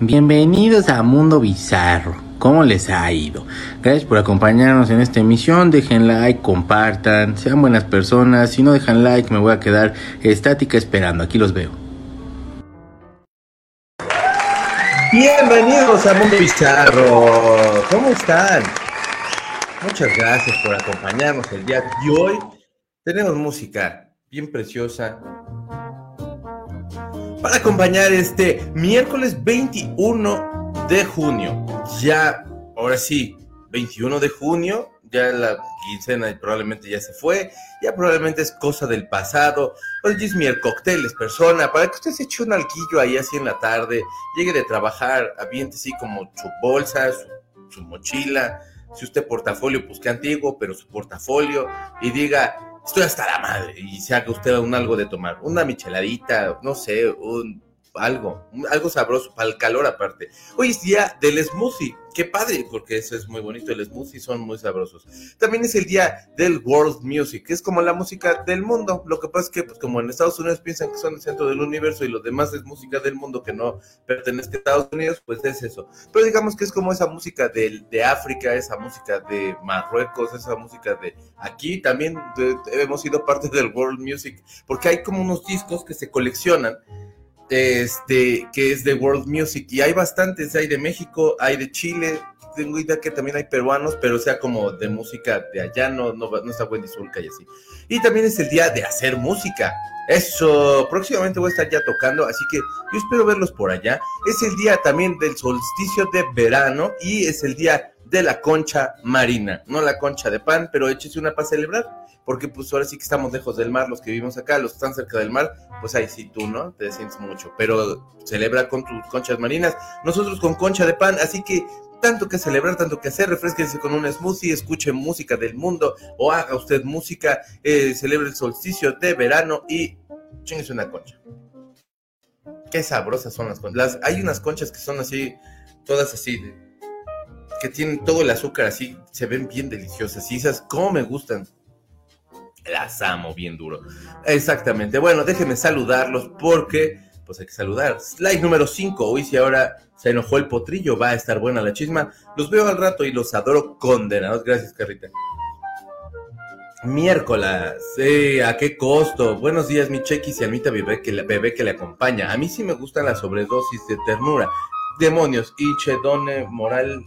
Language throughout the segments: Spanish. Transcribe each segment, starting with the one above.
Bienvenidos a Mundo Bizarro. ¿Cómo les ha ido? Gracias por acompañarnos en esta emisión. Dejen like, compartan, sean buenas personas. Si no dejan like, me voy a quedar estática esperando. Aquí los veo. Bienvenidos a Mundo Bizarro. ¿Cómo están? Muchas gracias por acompañarnos el día de hoy. Tenemos música bien preciosa, para acompañar este miércoles 21 de junio. Ya, ahora sí, 21 de junio, ya la quincena probablemente ya se fue, ya probablemente es cosa del pasado. Hoy es mi cóctel, es persona, para que usted se eche un alquillo ahí así en la tarde, llegue de trabajar, aviente así como su bolsa, su, mochila, si usted portafolio, pues qué antiguo, pero su portafolio, y diga, estoy hasta la madre y se haga usted un algo de tomar, una micheladita, no sé, un algo, algo sabroso para el calor aparte. Hoy es día del smoothie, qué padre, porque eso es muy bonito, el smoothie son muy sabrosos. También es el día del world music, que es como la música del mundo. Lo que pasa es que, pues como en Estados Unidos piensan que son el centro del universo y lo demás es música del mundo que no pertenece a Estados Unidos, pues es eso. Pero digamos que es como esa música de, de África, esa música de Marruecos, esa música de aquí, también hemos sido parte del world music, porque hay como unos discos que se coleccionan este, que es de World Music, y hay bastantes, hay de México, hay de Chile, tengo idea que también hay peruanos, pero sea como de música de allá, no, no, está Wendy Zulka y así. Y también es el día de hacer música. Eso, próximamente voy a estar ya tocando, así que yo espero verlos por allá. Es el día también del solsticio de verano y es el día de la concha marina, no la concha de pan, pero échese una para celebrar porque pues ahora sí que estamos lejos del mar, los que vivimos acá, los que están cerca del mar, pues ahí sí tú, ¿no? Te sientes mucho, pero celebra con tus conchas marinas, nosotros con concha de pan, así que tanto que celebrar, tanto que hacer, refresquense con un smoothie, escuche música del mundo o haga usted música, eh, celebre el solsticio de verano y chinguese una concha. Qué sabrosas son las conchas. hay unas conchas que son así, todas así, que tienen todo el azúcar así, se ven bien deliciosas. Y esas, ¿cómo me gustan? Las amo bien duro. Exactamente. Bueno, déjenme saludarlos porque, pues hay que saludar. Slide número 5. Hoy si ahora se enojó el potrillo, va a estar buena la chisma. Los veo al rato y los adoro condenados. Gracias, Carrita. Miércoles, ¿a qué costo? Buenos días, mi chequis y almita bebé que, bebé que le acompaña. A mí sí me gustan las sobredosis de ternura. Demonios, y chedone moral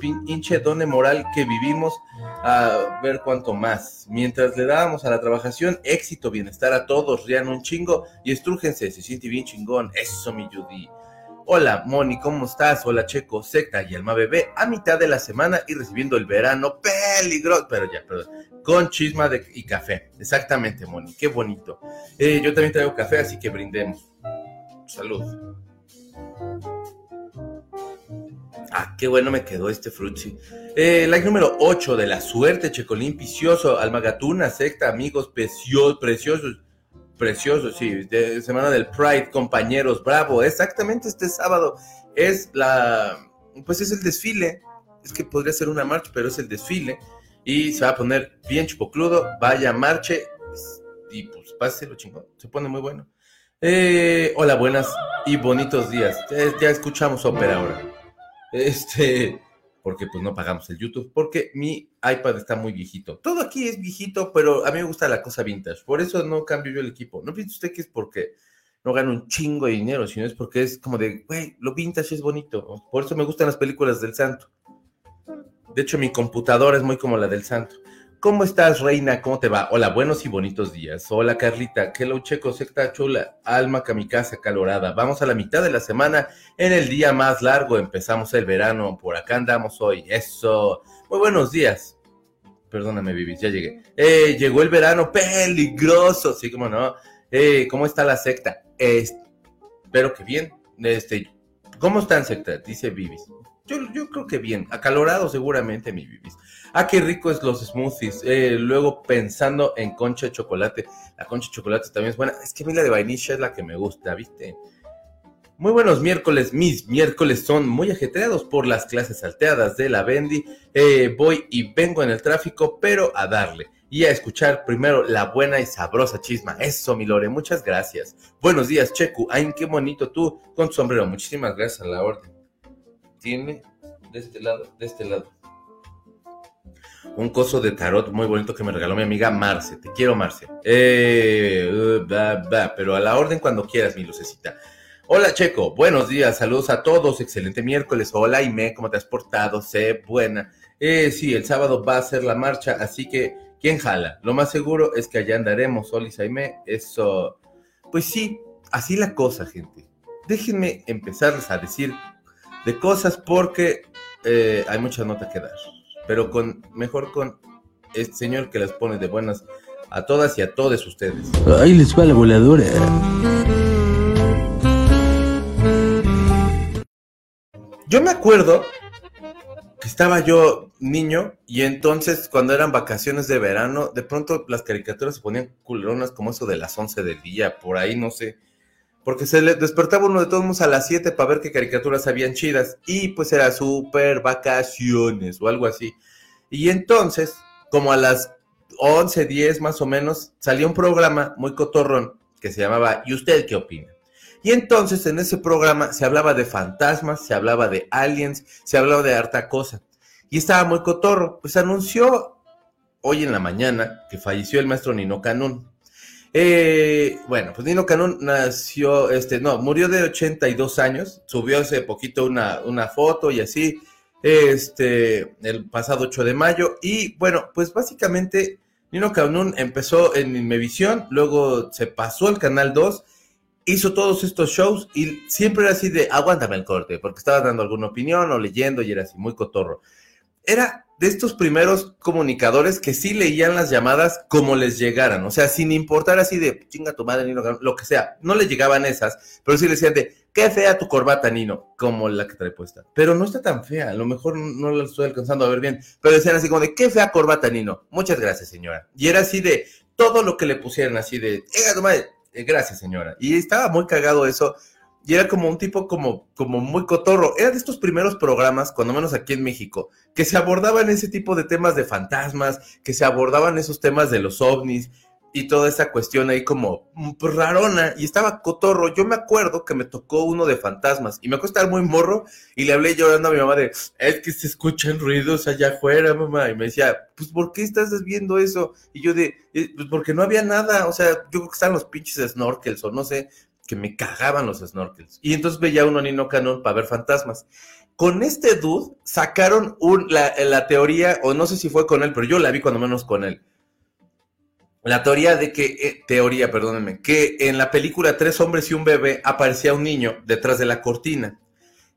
pinche done moral que vivimos a ver cuánto más. Mientras le dábamos a la trabajación, éxito, bienestar a todos, rían un chingo y estrújense, se siente bien chingón. Eso, mi Judy. Hola, Moni, ¿cómo estás? Hola, Checo, Secta y Alma Bebé, a mitad de la semana y recibiendo el verano peligroso, pero ya, perdón, con chisma y café. Exactamente, Moni, qué bonito. Eh, yo también traigo café, así que brindemos. Salud. Ah, qué bueno me quedó este frutzi. Eh, like número 8 de la suerte, Checolín Picioso, Almagatuna, secta, amigos preciosos, preciosos, preciosos, sí, de semana del Pride, compañeros, bravo, exactamente este sábado es la, pues es el desfile, es que podría ser una marcha, pero es el desfile, y se va a poner bien chupocludo, vaya marche, y pues páselo chingón, se pone muy bueno. Eh, hola, buenas y bonitos días, ya, ya escuchamos ópera ahora. Este, porque pues no pagamos el YouTube, porque mi iPad está muy viejito. Todo aquí es viejito, pero a mí me gusta la cosa vintage. Por eso no cambio yo el equipo. No piense usted que es porque no gano un chingo de dinero, sino es porque es como de, güey, lo vintage es bonito. Por eso me gustan las películas del santo. De hecho, mi computadora es muy como la del santo. ¿Cómo estás, reina? ¿Cómo te va? Hola, buenos y bonitos días. Hola, Carlita. Hello, checo, secta chula. Alma kamikaze calorada. Vamos a la mitad de la semana. En el día más largo empezamos el verano. Por acá andamos hoy. Eso. Muy buenos días. Perdóname, Vivis, ya llegué. Eh, llegó el verano peligroso. Sí, como no. Eh, ¿Cómo está la secta? espero que bien. Este, ¿Cómo están, secta? Dice Vivis. Yo, yo creo que bien. Acalorado seguramente, mi Vivis. Ah, qué rico es los smoothies. Eh, luego pensando en concha de chocolate. La concha de chocolate también es buena. Es que a mí la de vainilla es la que me gusta, ¿viste? Muy buenos miércoles. Mis miércoles son muy ajetreados por las clases salteadas de la Bendy. Eh, voy y vengo en el tráfico, pero a darle. y a escuchar primero la buena y sabrosa chisma. Eso, mi Lore, muchas gracias. Buenos días, Checu. Ay, qué bonito tú con tu sombrero. Muchísimas gracias a la orden. Tiene de este lado, de este lado. Un coso de tarot muy bonito que me regaló mi amiga Marce. Te quiero, Marce. Eh, uh, pero a la orden cuando quieras, mi lucecita. Hola Checo, buenos días, saludos a todos, excelente miércoles. Hola Ime, ¿cómo te has portado? Sé buena. Eh, sí, el sábado va a ser la marcha, así que ¿quién jala? Lo más seguro es que allá andaremos, Oli Saime. Eso, pues sí, así la cosa, gente. Déjenme empezarles a decir de cosas porque eh, hay mucha nota que dar. Pero con, mejor con este señor que las pone de buenas a todas y a todos ustedes. Ahí les va la voladora. Yo me acuerdo que estaba yo niño y entonces cuando eran vacaciones de verano, de pronto las caricaturas se ponían culeronas como eso de las 11 del día, por ahí no sé. Porque se le despertaba uno de todos modos a las 7 para ver qué caricaturas habían chidas. Y pues era super vacaciones o algo así. Y entonces, como a las 11, 10 más o menos, salía un programa muy cotorrón que se llamaba ¿Y usted qué opina? Y entonces en ese programa se hablaba de fantasmas, se hablaba de aliens, se hablaba de harta cosa. Y estaba muy cotorro. Pues anunció hoy en la mañana que falleció el maestro Nino Canún. Eh, bueno, pues Nino Canún nació, este, no, murió de 82 años, subió hace poquito una, una foto y así, este, el pasado 8 de mayo. Y bueno, pues básicamente Nino Canún empezó en Inmevisión, luego se pasó al Canal 2 hizo todos estos shows y siempre era así de aguántame el corte, porque estaba dando alguna opinión o leyendo y era así, muy cotorro. Era de estos primeros comunicadores que sí leían las llamadas como les llegaran, o sea, sin importar así de chinga tu madre, Nino, lo que sea, no le llegaban esas, pero sí le decían de qué fea tu corbata, Nino, como la que trae puesta. Pero no está tan fea, a lo mejor no la estoy alcanzando a ver bien, pero decían así como de qué fea corbata, Nino, muchas gracias, señora. Y era así de todo lo que le pusieran, así de, tu madre, eh, gracias señora. Y estaba muy cagado eso. Y era como un tipo como, como muy cotorro. Era de estos primeros programas, cuando menos aquí en México, que se abordaban ese tipo de temas de fantasmas, que se abordaban esos temas de los ovnis, y toda esa cuestión ahí como mm, pues, rarona y estaba cotorro. Yo me acuerdo que me tocó uno de fantasmas y me acuerdo estar muy morro y le hablé llorando a mi mamá de, es que se escuchan ruidos allá afuera, mamá. Y me decía, pues ¿por qué estás viendo eso? Y yo de, eh, pues porque no había nada, o sea, yo creo que están los pinches snorkels o no sé, que me cagaban los snorkels. Y entonces veía uno Nino Canon para ver fantasmas. Con este dude sacaron un, la, la teoría, o no sé si fue con él, pero yo la vi cuando menos con él la teoría de que, eh, teoría, perdónenme, que en la película Tres hombres y un bebé aparecía un niño detrás de la cortina,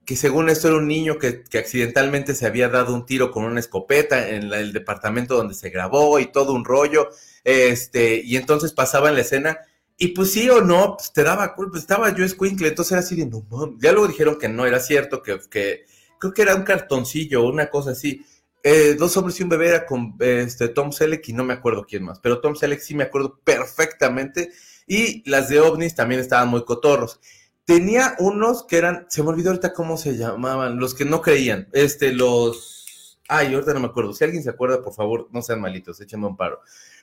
que según esto era un niño que, accidentalmente se había dado un tiro con una escopeta en el departamento donde se grabó y todo un rollo, este, y entonces pasaba en la escena, y pues sí o no, pues te daba culpa, estaba yo escuincle, entonces era así de, no ya luego dijeron que no era cierto, que, que creo que era un cartoncillo, una cosa así, eh, dos hombres y un bebé era con este, Tom Selleck y no me acuerdo quién más, pero Tom Selleck sí me acuerdo perfectamente. Y las de ovnis también estaban muy cotorros. Tenía unos que eran, se me olvidó ahorita cómo se llamaban, los que no creían, este, los, ay, ahorita no me acuerdo, si alguien se acuerda, por favor, no sean malitos, échenme un paro.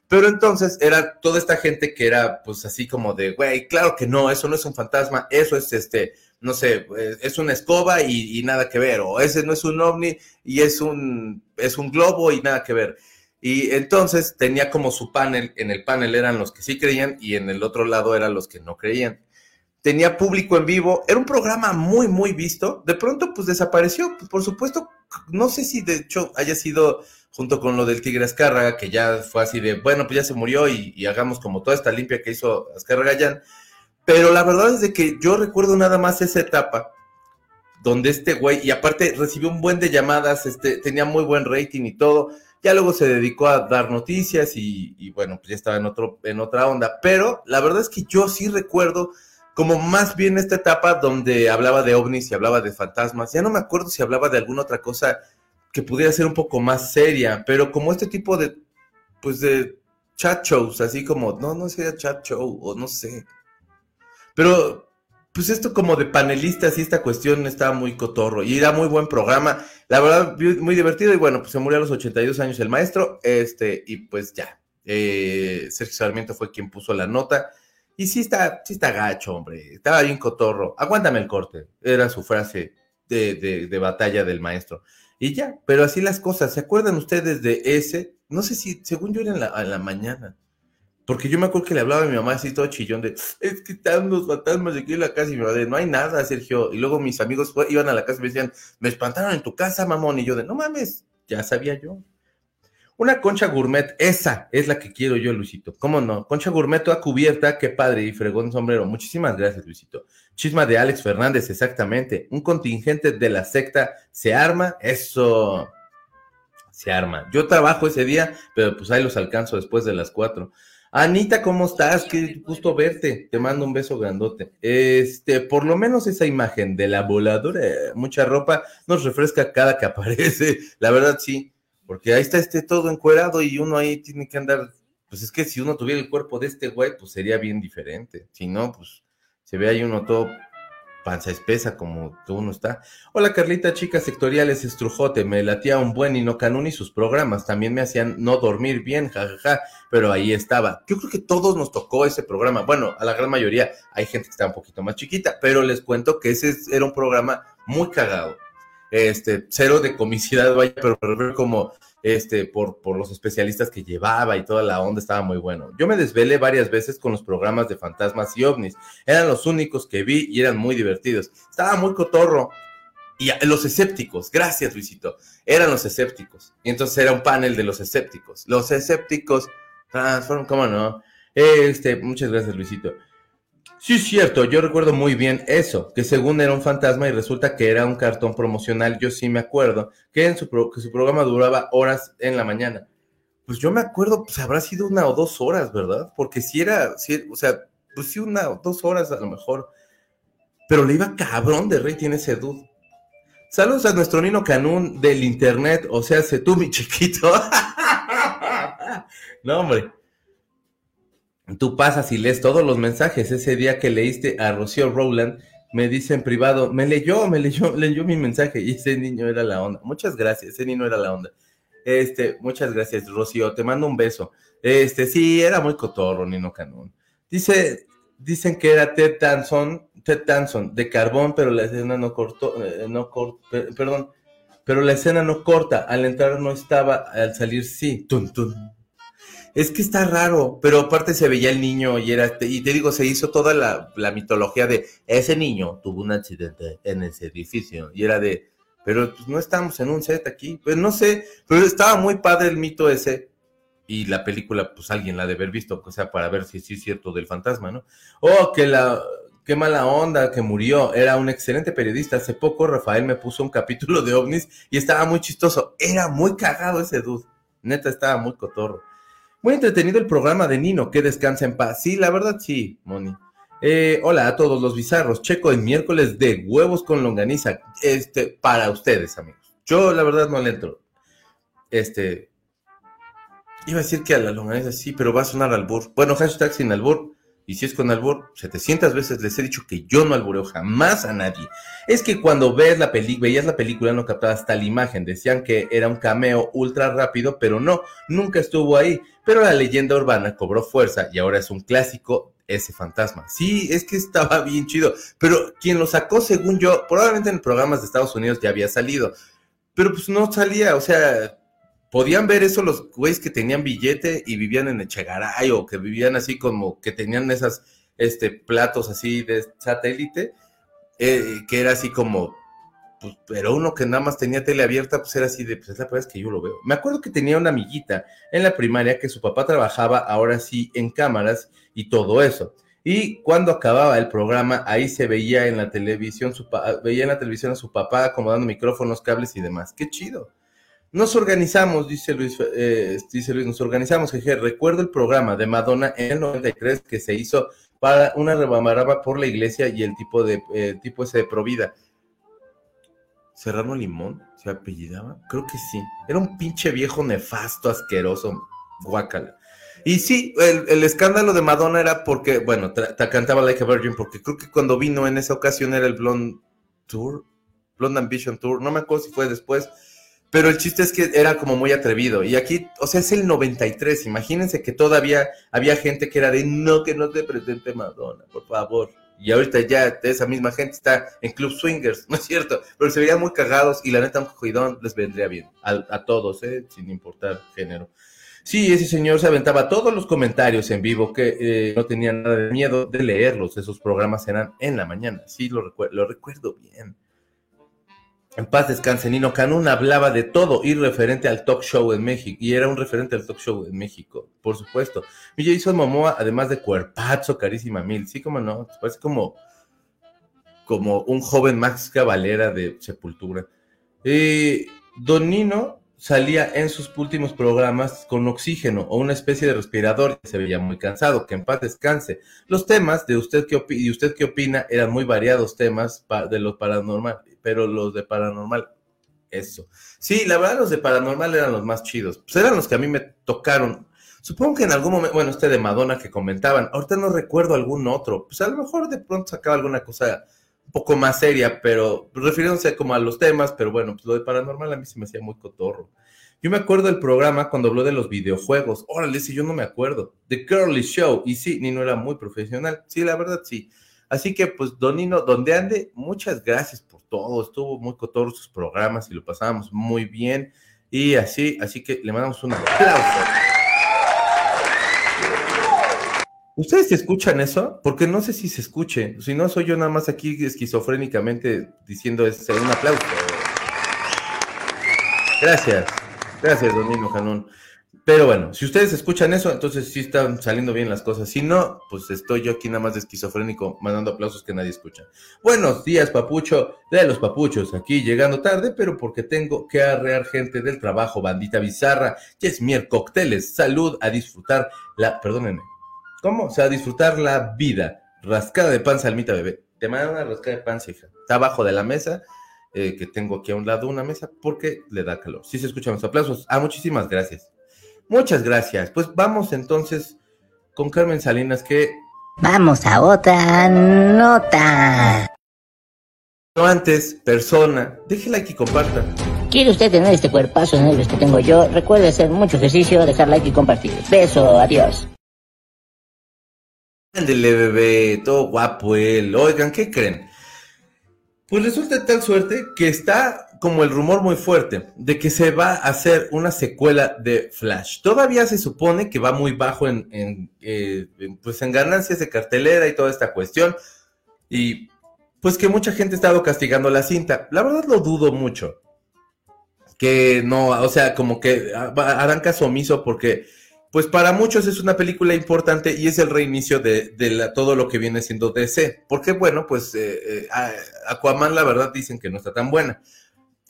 Pero entonces era toda esta gente que era, pues así como de, güey, claro que no, eso no es un fantasma, eso es este, no sé, eh, es una escoba y, nada que ver, o ese no es un ovni y es un, es un globo y nada que ver. Y entonces tenía como su panel, en el panel eran los que sí creían y en el otro lado eran los que no creían. Tenía público en vivo, era un programa muy, muy visto. De pronto, pues desapareció. Pues, por supuesto, no sé si de hecho haya sido junto con lo del Tigre Azcárraga, que ya fue así de, bueno, pues ya se murió y, y hagamos como toda esta limpia que hizo Azcárraga ya pero la verdad es de que yo recuerdo nada más esa etapa donde este güey, y aparte recibió un buen de llamadas, este, tenía muy buen rating y todo. Ya luego se dedicó a dar noticias y, bueno, pues ya estaba en, otro, en otra onda. Pero la verdad es que yo sí recuerdo como más bien esta etapa donde hablaba de ovnis y hablaba de fantasmas. Ya no me acuerdo si hablaba de alguna otra cosa que pudiera ser un poco más seria, pero como este tipo de, pues de chat shows, así como, no, no sería chat show o no sé. Pero, pues esto como de panelistas y esta cuestión estaba muy cotorro y era muy buen programa. La verdad, muy divertido y bueno, pues se murió a los 82 años el maestro, este, y pues ya, Eh, Sergio Sarmiento fue quien puso la nota. Y sí está, sí está gacho, hombre. Estaba bien cotorro. Aguántame el corte. Era su frase de, de, batalla del maestro. Y ya, pero así las cosas. ¿Se acuerdan ustedes de ese? No sé si, según yo era en la, mañana. Porque yo me acuerdo que le hablaba a mi mamá así todo chillón de, es que están los fantasmas aquí en la casa y me de, no hay nada, Sergio. Y luego mis amigos iban a la casa y me decían, me espantaron en tu casa, mamón. Y yo de, no mames, ya sabía yo. Una concha gourmet, esa es la que quiero yo, Luisito. ¿Cómo no? Concha gourmet toda cubierta, qué padre, y fregón sombrero. Muchísimas gracias, Luisito. Chisma de Alex Fernández, exactamente. Un contingente de la secta se arma, eso se arma. Yo trabajo ese día, pero pues ahí los alcanzo después de las cuatro. Anita, ¿cómo estás? Qué gusto verte. Te mando un beso grandote. Este, por lo menos esa imagen de la voladora, mucha ropa, nos refresca cada que aparece. La verdad, sí. Porque ahí está este todo encuerado y uno ahí tiene que andar. Pues es que si uno tuviera el cuerpo de este güey, pues sería bien diferente. Si no, pues se ve ahí uno todo panza espesa como que uno está. Hola Carlita, chicas sectoriales, estrujote, me latía un buen Inocanún y sus programas también me hacían no dormir bien, jajaja, pero ahí estaba. Yo creo que todos nos tocó ese programa. Bueno, a la gran mayoría hay gente que está un poquito más chiquita, pero les cuento que ese era un programa muy cagado. Este, cero de comicidad, vaya, pero como este, por, por los especialistas que llevaba y toda la onda estaba muy bueno. Yo me desvelé varias veces con los programas de fantasmas y ovnis. Eran los únicos que vi y eran muy divertidos. Estaba muy cotorro. Y los escépticos, gracias Luisito, eran los escépticos. Y entonces era un panel de los escépticos. Los escépticos transforman, ¿cómo no? Este, muchas gracias Luisito. Sí, es cierto, yo recuerdo muy bien eso, que según era un fantasma y resulta que era un cartón promocional, yo sí me acuerdo, que, en su, que su programa duraba horas en la mañana. Pues yo me acuerdo, pues habrá sido una o dos horas, ¿verdad? Porque si era, si, o sea, pues sí, una o dos horas a lo mejor. Pero le iba cabrón de rey, tiene ese. Saludos a nuestro Nino Canún del internet, o sea, sé tú, mi chiquito. no, hombre. Tú pasas y lees todos los mensajes. Ese día que leíste a Rocío Rowland, me dice en privado, me leyó, me leyó, leyó mi mensaje y ese niño era la onda. Muchas gracias, ese niño era la onda. Este, muchas gracias, Rocío, te mando un beso. Este, sí, era muy cotorro, Nino Canón. Dice, dicen que era Ted Danson, Ted Danson, de carbón, pero la escena no cortó, eh, no cortó, perdón, pero la escena no corta, al entrar no estaba, al salir sí, tun, tun. Es que está raro, pero aparte se veía el niño y era, y te digo, se hizo toda la, mitología de ese niño tuvo un accidente en ese edificio y era de, pero pues, no estamos en un set aquí, pues no sé, pero estaba muy padre el mito ese y la película, pues alguien la debe haber visto, o sea, para ver si sí es cierto del fantasma, ¿no? Oh, que la, qué mala onda que murió, era un excelente periodista. Hace poco Rafael me puso un capítulo de ovnis y estaba muy chistoso, era muy cagado ese dude, neta estaba muy cotorro. Muy entretenido el programa de Nino, que descansa en paz. Sí, la verdad sí, Moni. Eh, hola a todos los bizarros. Checo el miércoles de huevos con longaniza. Este, para ustedes, amigos. Yo, la verdad, no le entro. Este. Iba a decir que a la longaniza sí, pero va a sonar albur. Bueno, hashtag sin albur. Y si es con albur, 700 veces les he dicho que yo no albureo jamás a nadie. Es que cuando ves la veías la película no captabas tal imagen. Decían que era un cameo ultra rápido, pero no, nunca estuvo ahí. Pero la leyenda urbana cobró fuerza y ahora es un clásico ese fantasma. Sí, es que estaba bien chido. Pero quien lo sacó, según yo, probablemente en programas de Estados Unidos ya había salido. Pero pues no salía, o sea, podían ver eso los güeyes que tenían billete y vivían en Echegaray o que vivían así como que tenían esas este, platos así de satélite, eh, que era así como, pues, pero uno que nada más tenía tele abierta, pues era así de, pues es la primera vez que yo lo veo. Me acuerdo que tenía una amiguita en la primaria que su papá trabajaba ahora sí en cámaras y todo eso. Y cuando acababa el programa, ahí se veía en la televisión, su veía en la televisión a su papá acomodando micrófonos, cables y demás. Qué chido. Nos organizamos, dice Luis, eh, dice Luis, nos organizamos, jeje. Recuerdo el programa de Madonna en el 93 que se hizo para una rebamaraba por la iglesia y el tipo de eh, tipo ese de Provida. ¿Serrano Limón se apellidaba? Creo que sí. Era un pinche viejo nefasto, asqueroso, guácala. Y sí, el, escándalo de Madonna era porque, bueno, te cantaba Like a Virgin, porque creo que cuando vino en esa ocasión era el Blonde Tour, Blonde Ambition Tour, no me acuerdo si fue después, Pero el chiste es que era como muy atrevido. Y aquí, o sea, es el 93. Imagínense que todavía había gente que era de no, que no te presente Madonna, por favor. Y ahorita ya esa misma gente está en Club Swingers, ¿no es cierto? Pero se veían muy cagados y la neta un cogidón les vendría bien. A, todos, ¿eh? Sin importar género. Sí, ese señor se aventaba todos los comentarios en vivo que eh, no tenía nada de miedo de leerlos. Esos programas eran en la mañana. Sí, lo, lo recuerdo bien. En paz descanse, Nino Canún hablaba de todo y referente al talk show en México. Y era un referente al talk show en México, por supuesto. Y hizo Momoa, además de cuerpazo, carísima mil. Sí, como no, parece como, como un joven Max Cavalera de Sepultura. Y Don Nino salía en sus últimos programas con oxígeno o una especie de respirador y se veía muy cansado, que en paz descanse. Los temas de usted qué y usted qué opina eran muy variados temas de los paranormal, pero los de paranormal, eso. Sí, la verdad los de paranormal eran los más chidos, pues eran los que a mí me tocaron. Supongo que en algún momento, bueno, este de Madonna que comentaban, ahorita no recuerdo algún otro, pues a lo mejor de pronto sacaba alguna cosa un poco más seria, pero refiriéndose como a los temas, pero bueno, pues lo de paranormal a mí se me hacía muy cotorro. Yo me acuerdo del programa cuando habló de los videojuegos. Órale, si yo no me acuerdo. The Curly Show. Y sí, Nino era muy profesional. Sí, la verdad, sí. Así que, pues, Don Nino, donde ande, muchas gracias por todo. Estuvo muy cotorro sus programas y lo pasábamos muy bien. Y así, así que le mandamos un aplauso. ¿Ustedes escuchan eso? Porque no sé si se escuche. Si no, soy yo nada más aquí esquizofrénicamente diciendo ese un aplauso. Gracias. Gracias, Domingo Janón. Pero bueno, si ustedes escuchan eso, entonces sí están saliendo bien las cosas. Si no, pues estoy yo aquí nada más de esquizofrénico mandando aplausos que nadie escucha. Buenos días, papucho, de los papuchos, aquí llegando tarde, pero porque tengo que arrear gente del trabajo, bandita bizarra. Ya es mier cócteles, salud, a disfrutar la, perdónenme, ¿Cómo? O sea, disfrutar la vida. Rascada de pan, salmita, bebé. Te manda una rascada de pan, hija. Está abajo de la mesa, eh, que tengo aquí a un lado una mesa, porque le da calor. Sí se escuchan los aplausos. Ah, muchísimas gracias. Muchas gracias. Pues vamos entonces con Carmen Salinas, que... Vamos a otra nota. No antes, persona, deje like y comparta. ¿Quiere usted tener este cuerpazo negro que tengo yo? Recuerde hacer mucho ejercicio, dejar like y compartir. Beso, adiós. Ándele, bebé, todo guapo él. Oigan, ¿qué creen? Pues resulta de tal suerte que está como el rumor muy fuerte de que se va a hacer una secuela de Flash. Todavía se supone que va muy bajo en, eh, pues en ganancias de cartelera y toda esta cuestión. Y pues que mucha gente ha estado castigando la cinta. La verdad lo dudo mucho. Que no, o sea, como que harán caso omiso porque pues para muchos es una película importante y es el reinicio de, todo lo que viene siendo DC. Porque bueno, pues eh, eh, Aquaman la verdad dicen que no está tan buena.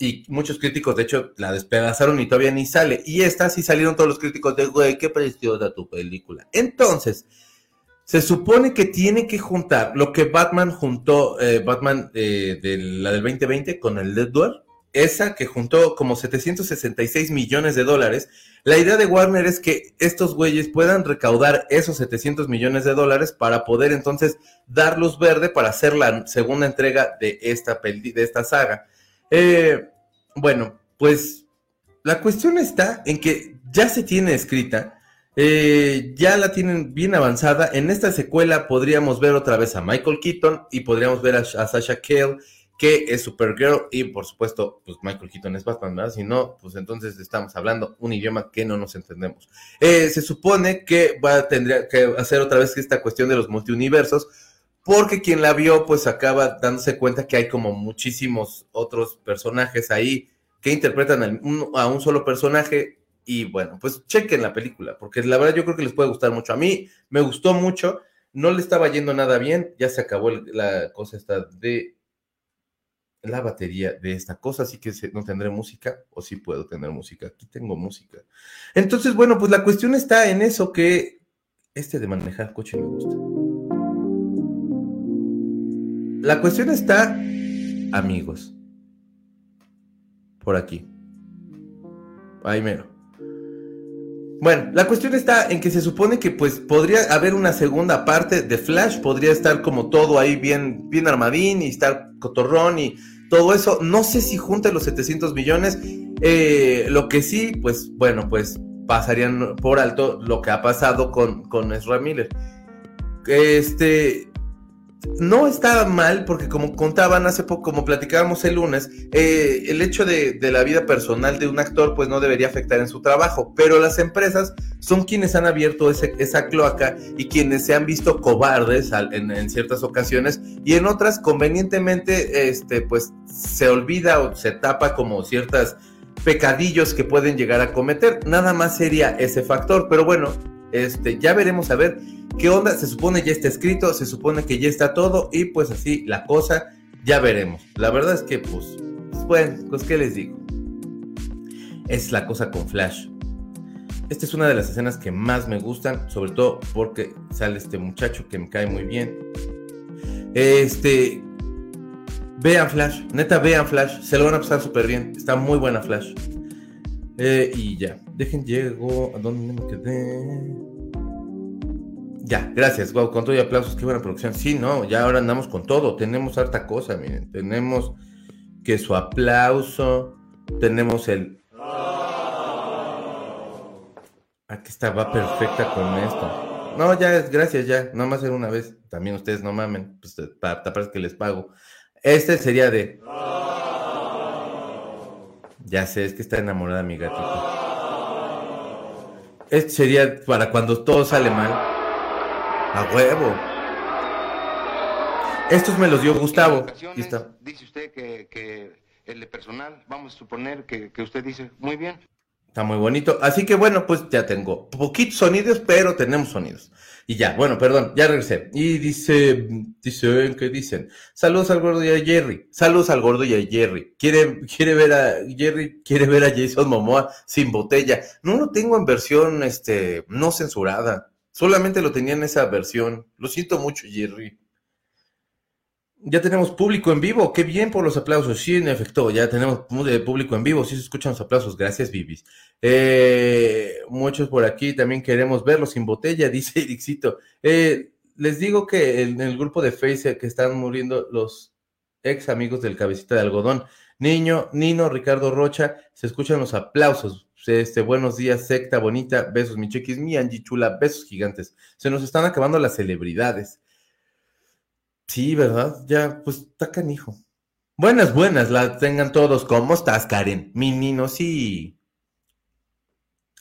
Y muchos críticos, de hecho, la despedazaron y todavía ni sale. Y esta sí salieron todos los críticos de, güey, qué preciosa tu película. Entonces, se supone que tiene que juntar lo que Batman juntó, eh, Batman de la del 2020 con el Dead esa que juntó como 766 millones de dólares. La idea de Warner es que estos güeyes puedan recaudar esos 700 millones de dólares para poder entonces dar luz verde para hacer la segunda entrega de esta, de esta saga. Eh, bueno, pues la cuestión está en que ya se tiene escrita, eh, ya la tienen bien avanzada. En esta secuela podríamos ver otra vez a Michael Keaton y podríamos ver a, a Sasha Cale que es Supergirl y por supuesto, pues Michael Keaton es Batman, ¿verdad? Si no, pues entonces estamos hablando un idioma que no nos entendemos. Eh, se supone que va a tendría que hacer otra vez esta cuestión de los multiuniversos, porque quien la vio, pues acaba dándose cuenta que hay como muchísimos otros personajes ahí que interpretan a un solo personaje. Y bueno, pues chequen la película, porque la verdad yo creo que les puede gustar mucho. A mí me gustó mucho, no le estaba yendo nada bien, ya se acabó la cosa esta de la batería de esta cosa, así que no tendré música o sí puedo tener música. Aquí tengo música. Entonces, bueno, pues la cuestión está en eso que este de manejar coche me gusta. La cuestión está, amigos, por aquí. Ahí mero. Bueno, la cuestión está en que se supone que pues podría haber una segunda parte de Flash, podría estar como todo ahí bien, bien armadín y estar cotorrón y todo eso. No sé si junte los 700 millones. Eh, lo que sí, pues bueno, pues pasarían por alto lo que ha pasado con, con Miller. Este, no estaba mal porque como contaban hace poco, como platicábamos el lunes, eh, el hecho de, la vida personal de un actor pues no debería afectar en su trabajo, pero las empresas son quienes han abierto esa cloaca y quienes se han visto cobardes en, ciertas ocasiones. Y en otras convenientemente este, pues se olvida o se tapa como ciertas pecadillos que pueden llegar a cometer. Nada más sería ese factor, pero bueno, este, ya veremos a ver qué onda. Se supone ya está escrito, se supone que ya está todo y pues así la cosa, ya veremos. La verdad es que pues, bueno, pues qué les digo. Es la cosa con Flash. Esta es una de las escenas que más me gustan, sobre todo porque sale este muchacho que me cae muy bien. Este, vean Flash, neta vean Flash, se lo van a pasar súper bien, está muy buena Flash. Eh, y ya, dejen llego, ¿a dónde me quedé? Ya, gracias, wow, con todo y aplausos, qué buena producción. Sí, no, ya ahora andamos con todo, tenemos harta cosa, miren, tenemos que su aplauso, tenemos el... Aquí está, va perfecta con esto. No, ya, gracias, ya, no más hacer una vez. También ustedes no mamen, pues para tapar que les pago. Este sería de... Ya sé, es que está enamorada mi gatita. Este sería para cuando todo sale mal. A huevo. Estos me los dio Gustavo. Dice usted que, el de personal, vamos a suponer que, que usted dice, muy bien. Está muy bonito. Así que bueno, pues ya tengo poquitos sonidos, pero tenemos sonidos. Y ya, bueno, perdón, ya regresé. Y dice, dice, ¿qué dicen? Saludos al gordo y a Jerry. Saludos al gordo y a Jerry. Quiere, quiere ver a Jerry, quiere ver a Jason Momoa sin botella. No lo tengo en versión, este, no censurada. Solamente lo tenía en esa versión. Lo siento mucho, Jerry. Ya tenemos público en vivo, qué bien por los aplausos. Sí, en efecto, ya tenemos público en vivo, sí se escuchan los aplausos. Gracias, Vivis. Eh, muchos por aquí también queremos verlos sin botella, dice Irixito. Eh, les digo que en el grupo de Facebook que están muriendo los ex amigos del cabecita de algodón. Niño, Nino, Ricardo Rocha, se escuchan los aplausos. Este, buenos días, secta bonita. Besos, mi chequis, mi Angie chula, besos gigantes. Se nos están acabando las celebridades. Sí, ¿verdad? Ya, pues está canijo. Buenas, buenas, las tengan todos. ¿Cómo estás, Karen? Mi nino, sí.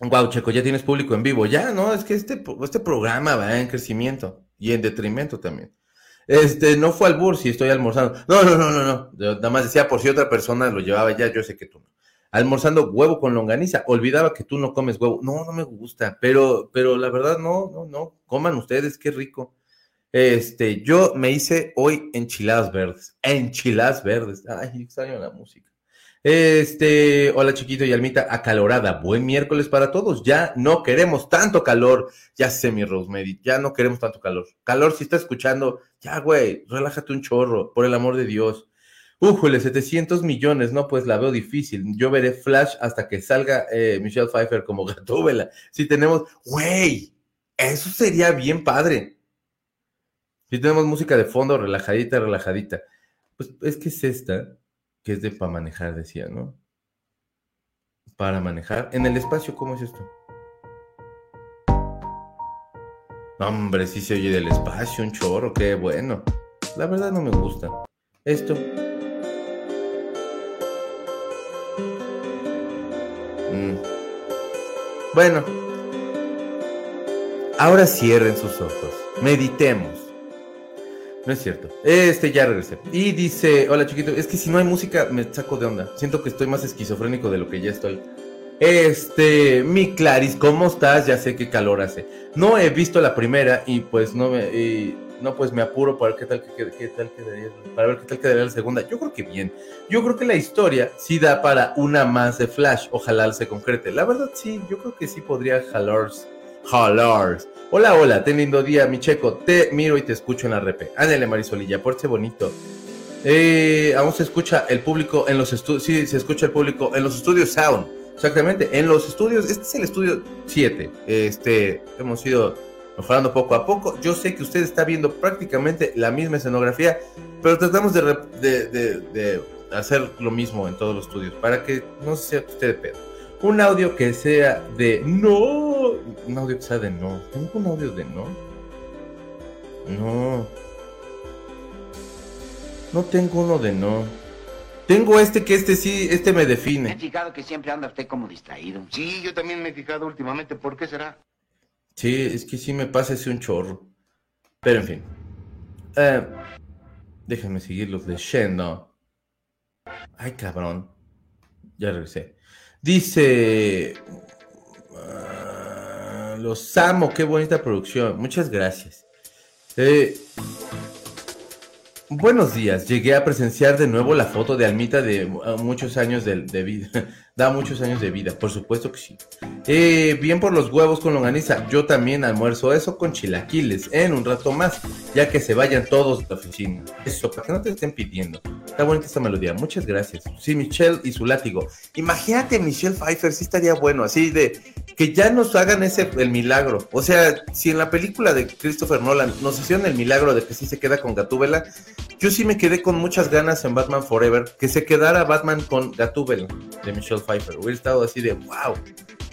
Wow, Checo, ya tienes público en vivo. Ya, no, es que este, este programa va en crecimiento y en detrimento también. Este, no fue al bur si estoy almorzando. No, no, no, no, no. nada más decía por si otra persona lo llevaba ya, yo sé que tú no. Almorzando huevo con longaniza. Olvidaba que tú no comes huevo. No, no me gusta, pero, pero la verdad no, no, no. Coman ustedes, qué rico. Este, yo me hice hoy enchiladas verdes. Enchiladas verdes. Ay, extraño la música. Este, hola chiquito y almita, acalorada. Buen miércoles para todos. Ya no queremos tanto calor. Ya sé mi Rosemary, ya no queremos tanto calor. Calor, si está escuchando, ya güey, relájate un chorro, por el amor de Dios. Újole, 700 millones, no, pues la veo difícil. Yo veré Flash hasta que salga eh, Michelle Pfeiffer como Gatúbela. Si tenemos, güey, eso sería bien padre. Si tenemos música de fondo, relajadita, relajadita. Pues es que es esta, que es de para manejar, decía, ¿no? Para manejar. En el espacio, ¿cómo es esto? Hombre, sí se oye del espacio, un chorro, qué bueno. La verdad no me gusta. Esto. Mm. Bueno. Ahora cierren sus ojos. Meditemos. No es cierto. Este ya regresé. Y dice, hola chiquito, es que si no hay música me saco de onda. Siento que estoy más esquizofrénico de lo que ya estoy. Este, mi Claris, ¿cómo estás? Ya sé qué calor hace. No he visto la primera y pues no me, no pues me apuro para ver qué tal, qué, tal quedaría, para ver qué tal quedaría la segunda. Yo creo que bien. Yo creo que la historia sí da para una más de Flash. Ojalá se concrete. La verdad sí, yo creo que sí podría jalars, jalars. Hola, hola, ten lindo día, mi checo. Te miro y te escucho en la repe. Ándale, Marisolilla, porte bonito. Eh, aún se escucha el público en los estudios. Sí, se escucha el público en los estudios Sound. Exactamente, en los estudios. Este es el estudio 7. Este, hemos ido mejorando poco a poco. Yo sé que usted está viendo prácticamente la misma escenografía, pero tratamos de, de, hacer lo mismo en todos los estudios, para que no sea usted pedo. Un audio que sea de no. Un audio que sea de no. ¿Tengo un audio de no? No. No tengo uno de no. Tengo este que este sí, este me Me he define. fijado que siempre anda usted como distraído. Sí, yo también me he fijado últimamente. ¿Por qué será? Sí, es que sí me pasa ese un chorro. Pero en fin. Eh, déjenme seguirlos leyendo. Ay, cabrón. Ya regresé. Dice. ah, los amo, qué bonita producción. Muchas gracias. Eh, buenos días. Llegué a presenciar de nuevo la foto de Almita de ah, muchos años de, de vida. Da muchos años de vida, por supuesto que sí. Eh, bien por los huevos con longaniza. Yo también almuerzo eso con chilaquiles en un rato más, ya que se vayan todos de la oficina. Eso, para que no te estén pidiendo. Está bonita esta melodía. Muchas gracias. Sí, Michelle y su látigo. Imagínate, Michelle Pfeiffer, sí estaría bueno, así de que ya nos hagan ese el milagro. O sea, si en la película de Christopher Nolan nos hicieron el milagro de que sí se queda con Gatúbela, yo sí me quedé con muchas ganas en Batman Forever que se quedara Batman con Gatúbela de Michelle Pfeiffer. Hubiera estado así de wow.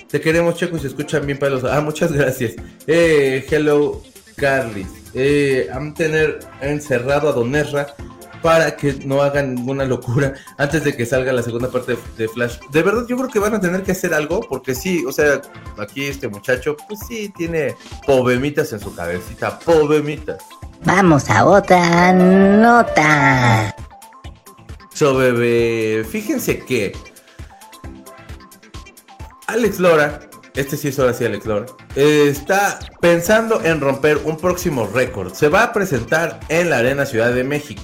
Te queremos, Checo, y se escuchan bien para los. Ah, muchas gracias. Eh, hello, Carly. Eh, han tener encerrado a Don Ezra para que no hagan ninguna locura antes de que salga la segunda parte de, de Flash. De verdad, yo creo que van a tener que hacer algo, porque sí, o sea, aquí este muchacho, pues sí, tiene pobemitas en su cabecita, pobemitas. Vamos a otra nota. So, bebé, fíjense que Alex Lora, este sí es ahora sí Alex Lora, eh, está pensando en romper un próximo récord. Se va a presentar en la Arena Ciudad de México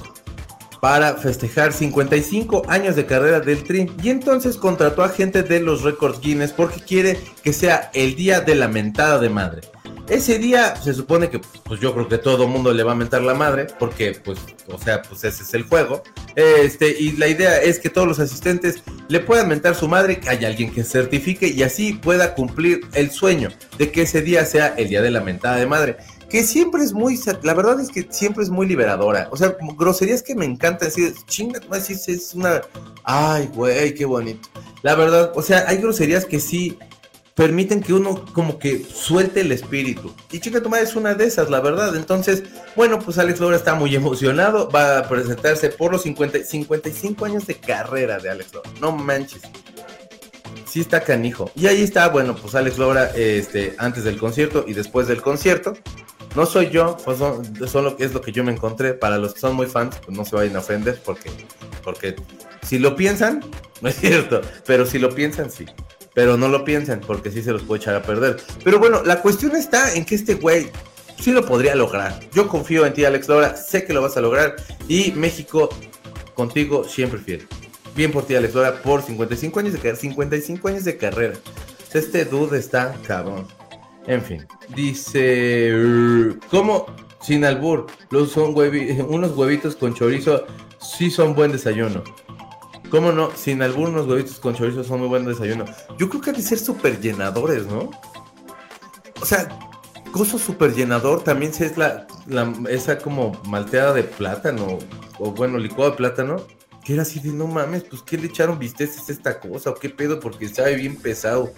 para festejar 55 años de carrera del Tri. Y entonces contrató a gente de los récords Guinness porque quiere que sea el día de la mentada de madre. Ese día se supone que, pues yo creo que todo mundo le va a mentar la madre, porque, pues, o sea, pues ese es el juego. Este, y la idea es que todos los asistentes le puedan mentar su madre, que haya alguien que certifique y así pueda cumplir el sueño de que ese día sea el día de la mentada de madre. Que siempre es muy, la verdad es que siempre es muy liberadora. O sea, groserías que me encantan decir, chinga, no decir, es una, ay, güey, qué bonito. La verdad, o sea, hay groserías que sí permiten que uno como que suelte el espíritu. Y chica tu madre es una de esas, la verdad. Entonces, bueno, pues Alex Lora está muy emocionado. Va a presentarse por los 50, 55 años de carrera de Alex Lora. No manches. Sí está canijo. Y ahí está, bueno, pues Alex Lora, este, antes del concierto y después del concierto. No soy yo, pues son, son lo es lo que yo me encontré. Para los que son muy fans, pues no se vayan a ofender porque, porque si lo piensan, no es cierto. Pero si lo piensan, sí pero no lo piensen porque sí se los puede echar a perder. Pero bueno, la cuestión está en que este güey sí lo podría lograr. Yo confío en ti, Alex Lora, sé que lo vas a lograr y México contigo siempre fiel. Bien por ti, Alex Lora, por 55 años de carrera. 55 años de carrera. Este dude está cabrón. En fin, dice, ¿cómo? Sin albur, los son unos huevitos con chorizo sí son buen desayuno. ¿Cómo no? Sin algunos huevitos con chorizo son muy buen desayuno. Yo creo que han de ser súper llenadores, ¿no? O sea, gozo súper llenador también es la, la, esa como malteada de plátano, o bueno, licuado de plátano, que era así de no mames, pues ¿qué le echaron bisteces a esta cosa? ¿O qué pedo? Porque sabe bien pesado.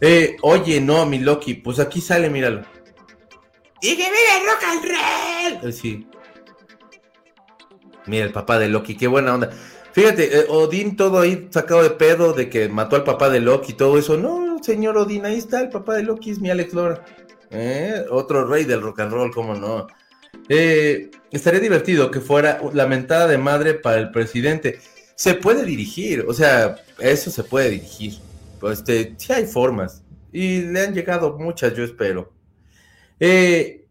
Eh, oye, no, mi Loki, pues aquí sale, míralo. ¡Y que mire rock and roll! Eh, sí. Mira, el papá de Loki, qué buena onda. Fíjate, eh, Odín todo ahí sacado de pedo de que mató al papá de Loki y todo eso. No, señor Odín, ahí está, el papá de Loki es mi Alex Lora. Eh, otro rey del rock and roll, cómo no. Eh, estaría divertido que fuera la mentada de madre para el presidente. Se puede dirigir, o sea, eso se puede dirigir. Pues este, sí hay formas. Y le han llegado muchas, yo espero. Eh,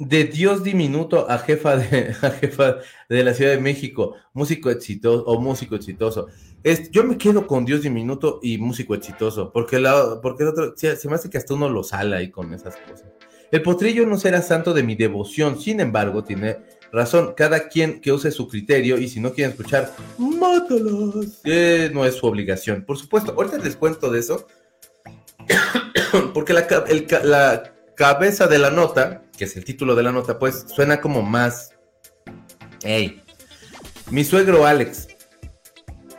de Dios diminuto a jefa de, a jefa de la Ciudad de México, músico exitoso o músico exitoso. Es, yo me quedo con Dios diminuto y músico exitoso, porque, la, porque el otro, se me hace que hasta uno lo sala ahí con esas cosas. El potrillo no será santo de mi devoción, sin embargo, tiene razón, cada quien que use su criterio y si no quieren escuchar, mátalos. Eh, no es su obligación. Por supuesto, ahorita les cuento de eso, porque la, la cabeza de la nota, que es el título de la nota, pues suena como más. Hey, mi suegro Alex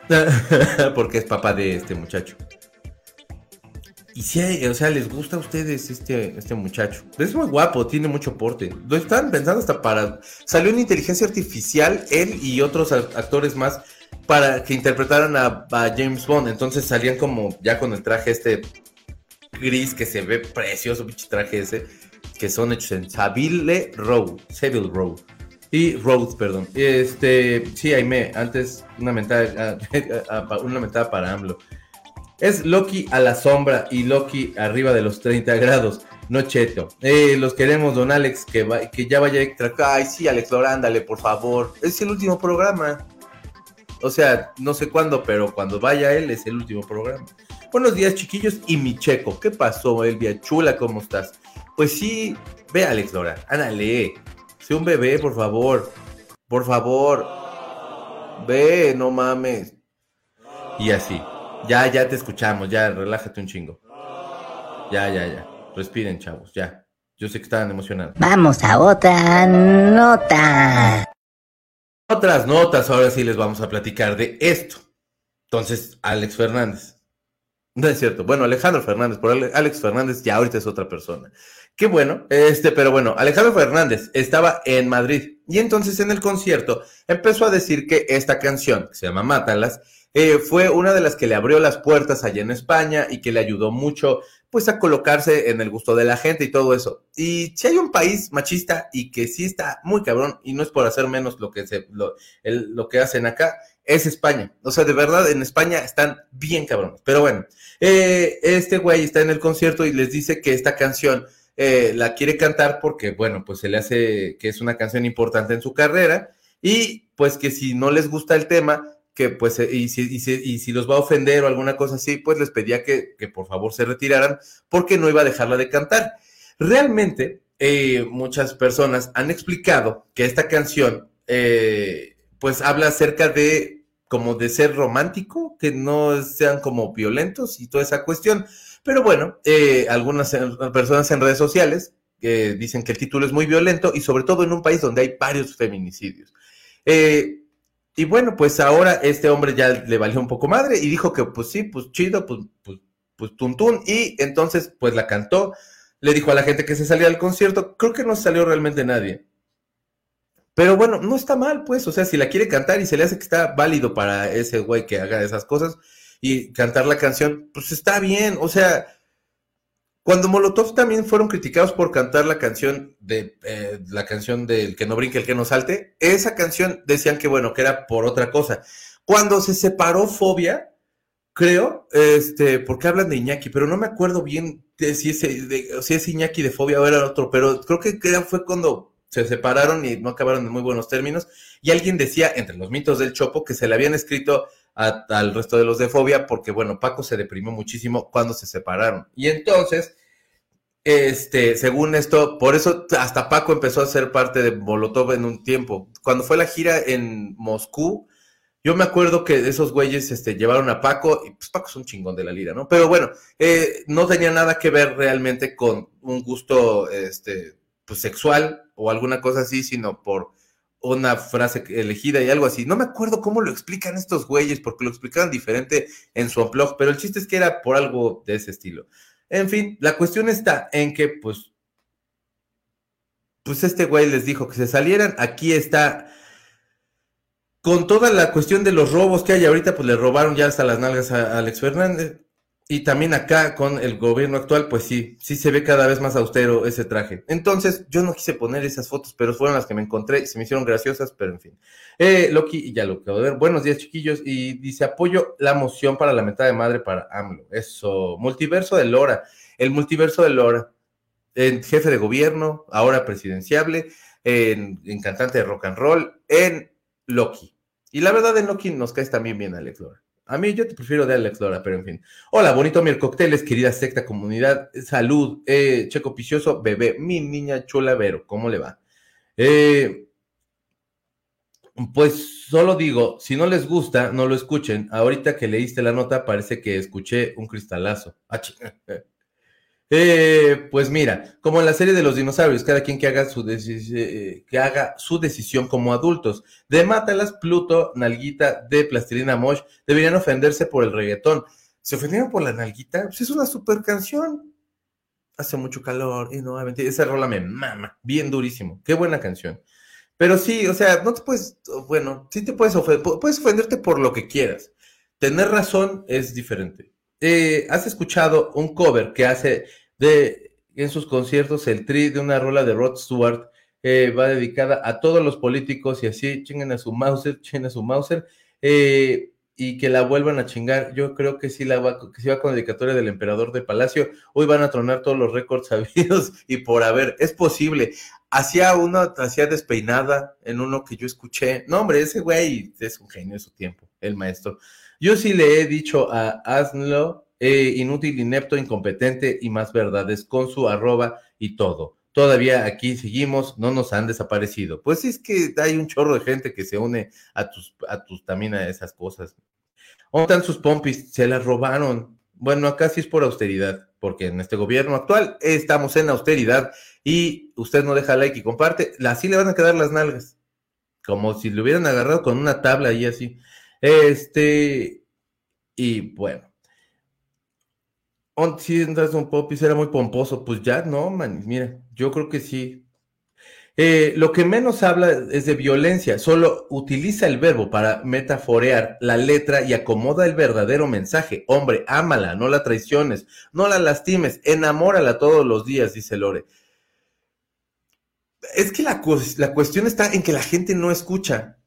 porque es papá de este muchacho. Y si, o sea, les gusta a ustedes este, este muchacho. Es muy guapo, tiene mucho porte. Lo están pensando hasta para. Salió una inteligencia artificial, él y otros actores más, para que interpretaran a, James Bond. Entonces salían como ya con el traje este gris que se ve precioso, pinche traje ese, que son hechos en Savile Row. Savile Row. Y Rhodes, perdón. Este, sí, Aime, antes una mentada, una mentada para AMLO. Es Loki a la sombra y Loki arriba de los 30 grados. No cheto. Eh, los queremos, don Alex, que, que ya vaya extra. Ay, sí, Alex ándale, por favor. Es el último programa. O sea, no sé cuándo, pero cuando vaya él es el último programa. Buenos días, chiquillos. Y mi checo, ¿qué pasó, Elvia? Chula, ¿cómo estás? Pues sí, ve, Alex Lora, ándale. Sé un bebé, por favor. Por favor. Ve, no mames. Y así. Ya, ya te escuchamos, ya, relájate un chingo. Ya, ya, ya. Respiren, chavos, ya. Yo sé que estaban emocionados. Vamos a otra nota. Otras notas, ahora sí les vamos a platicar de esto. Entonces, Alex Fernández. No es cierto. Bueno, Alejandro Fernández, por Alex Fernández ya ahorita es otra persona. Qué bueno, este, pero bueno, Alejandro Fernández estaba en Madrid y entonces en el concierto empezó a decir que esta canción, que se llama Mátalas, eh, fue una de las que le abrió las puertas allá en España y que le ayudó mucho pues a colocarse en el gusto de la gente y todo eso. Y si hay un país machista y que sí está muy cabrón, y no es por hacer menos lo que, se, lo, lo que hacen acá, es España. O sea, de verdad, en España están bien cabrones. Pero bueno, eh, este güey está en el concierto y les dice que esta canción eh, la quiere cantar porque, bueno, pues se le hace que es una canción importante en su carrera y pues que si no les gusta el tema, que pues, eh, y si, y, si, los va a ofender o alguna cosa así, pues les pedía que, por favor se retiraran porque no iba a dejarla de cantar. Realmente, muchas personas han explicado que esta canción, pues habla acerca de como de ser romántico, que no sean como violentos y toda esa cuestión. Pero bueno, algunas personas en redes sociales dicen que el título es muy violento y sobre todo en un país donde hay varios feminicidios. Eh, y bueno, pues ahora este hombre ya le valió un poco madre y dijo que pues sí, pues chido, pues, pues, pues tuntún. Y entonces pues la cantó, le dijo a la gente que se salía del concierto, creo que no salió realmente nadie. Pero bueno, no está mal, pues, o sea, si la quiere cantar y se le hace que está válido para ese güey que haga esas cosas y cantar la canción, pues está bien, o sea, cuando Molotov también fueron criticados por cantar la canción de eh, la canción del que no brinque, el que no salte, esa canción decían que bueno, que era por otra cosa. Cuando se separó Fobia, creo, este, porque hablan de Iñaki, pero no me acuerdo bien si, ese, de, si es Iñaki de Fobia o era otro, pero creo que fue cuando se separaron y no acabaron en muy buenos términos. Y alguien decía, entre los mitos del Chopo, que se le habían escrito al resto de los de Fobia, porque bueno, Paco se deprimió muchísimo cuando se separaron. Y entonces, este, según esto, por eso hasta Paco empezó a ser parte de Molotov en un tiempo. Cuando fue la gira en Moscú, yo me acuerdo que esos güeyes este, llevaron a Paco, y pues Paco es un chingón de la lira, ¿no? Pero bueno, eh, no tenía nada que ver realmente con un gusto este, pues, sexual o alguna cosa así, sino por una frase elegida y algo así. No me acuerdo cómo lo explican estos güeyes, porque lo explicaban diferente en su blog, pero el chiste es que era por algo de ese estilo. En fin, la cuestión está en que, pues, pues este güey les dijo que se salieran. Aquí está, con toda la cuestión de los robos que hay ahorita, pues le robaron ya hasta las nalgas a Alex Fernández. Y también acá con el gobierno actual, pues sí, sí se ve cada vez más austero ese traje. Entonces, yo no quise poner esas fotos, pero fueron las que me encontré se me hicieron graciosas, pero en fin. Eh, Loki, ya lo acabo de ver. Buenos días, chiquillos. Y dice, apoyo la moción para la mitad de madre para AMLO. Eso, multiverso de Lora. El multiverso de Lora. En jefe de gobierno, ahora presidenciable, en, en cantante de rock and roll, en Loki. Y la verdad, en Loki nos cae también bien Alex Lora. A mí yo te prefiero de Alex Lora, pero en fin. Hola, bonito miel cócteles, querida secta comunidad. Salud, eh, Checo Picioso, bebé, mi niña chula Vero, ¿cómo le va? Eh, pues solo digo, si no les gusta, no lo escuchen. Ahorita que leíste la nota, parece que escuché un cristalazo. Ah, Eh, pues mira, como en la serie de los dinosaurios, cada quien que haga su, eh, que haga su decisión como adultos. De Mátalas, Pluto, Nalguita, de Plastilina Mosh, deberían ofenderse por el reggaetón. ¿Se ofendieron por la Nalguita? Pues es una super canción. Hace mucho calor y no, esa rola me mama, bien durísimo. Qué buena canción. Pero sí, o sea, no te puedes, bueno, sí te puedes ofender, puedes ofenderte por lo que quieras. Tener razón es diferente. Eh, ¿Has escuchado un cover que hace de en sus conciertos el tri de una rola de Rod Stewart? eh, va dedicada a todos los políticos y así chinguen a su Mauser, chinguen a su Mauser, eh, y que la vuelvan a chingar. Yo creo que sí, la va, que sí va con dedicatoria del emperador de Palacio. Hoy van a tronar todos los récords sabidos y por haber. Es posible. Hacía una, hacía despeinada en uno que yo escuché. No, hombre, ese güey es un genio de su tiempo, el maestro. Yo sí le he dicho a Aslo, eh, inútil, inepto, incompetente y más verdades con su arroba y todo. Todavía aquí seguimos, no nos han desaparecido. Pues es que hay un chorro de gente que se une a tus, a tus también a esas cosas. ¿Dónde están sus pompis? Se las robaron. Bueno, acá sí es por austeridad, porque en este gobierno actual estamos en austeridad y usted no deja like y comparte, así le van a quedar las nalgas. Como si le hubieran agarrado con una tabla y así. Este, y bueno. Si entras un popis era muy pomposo, pues ya no, man, mira, yo creo que sí. Eh, lo que menos habla es de violencia, solo utiliza el verbo para metaforear la letra y acomoda el verdadero mensaje. Hombre, ámala, no la traiciones, no la lastimes, enamórala todos los días, dice Lore. Es que la cuestión está en que la gente no escucha.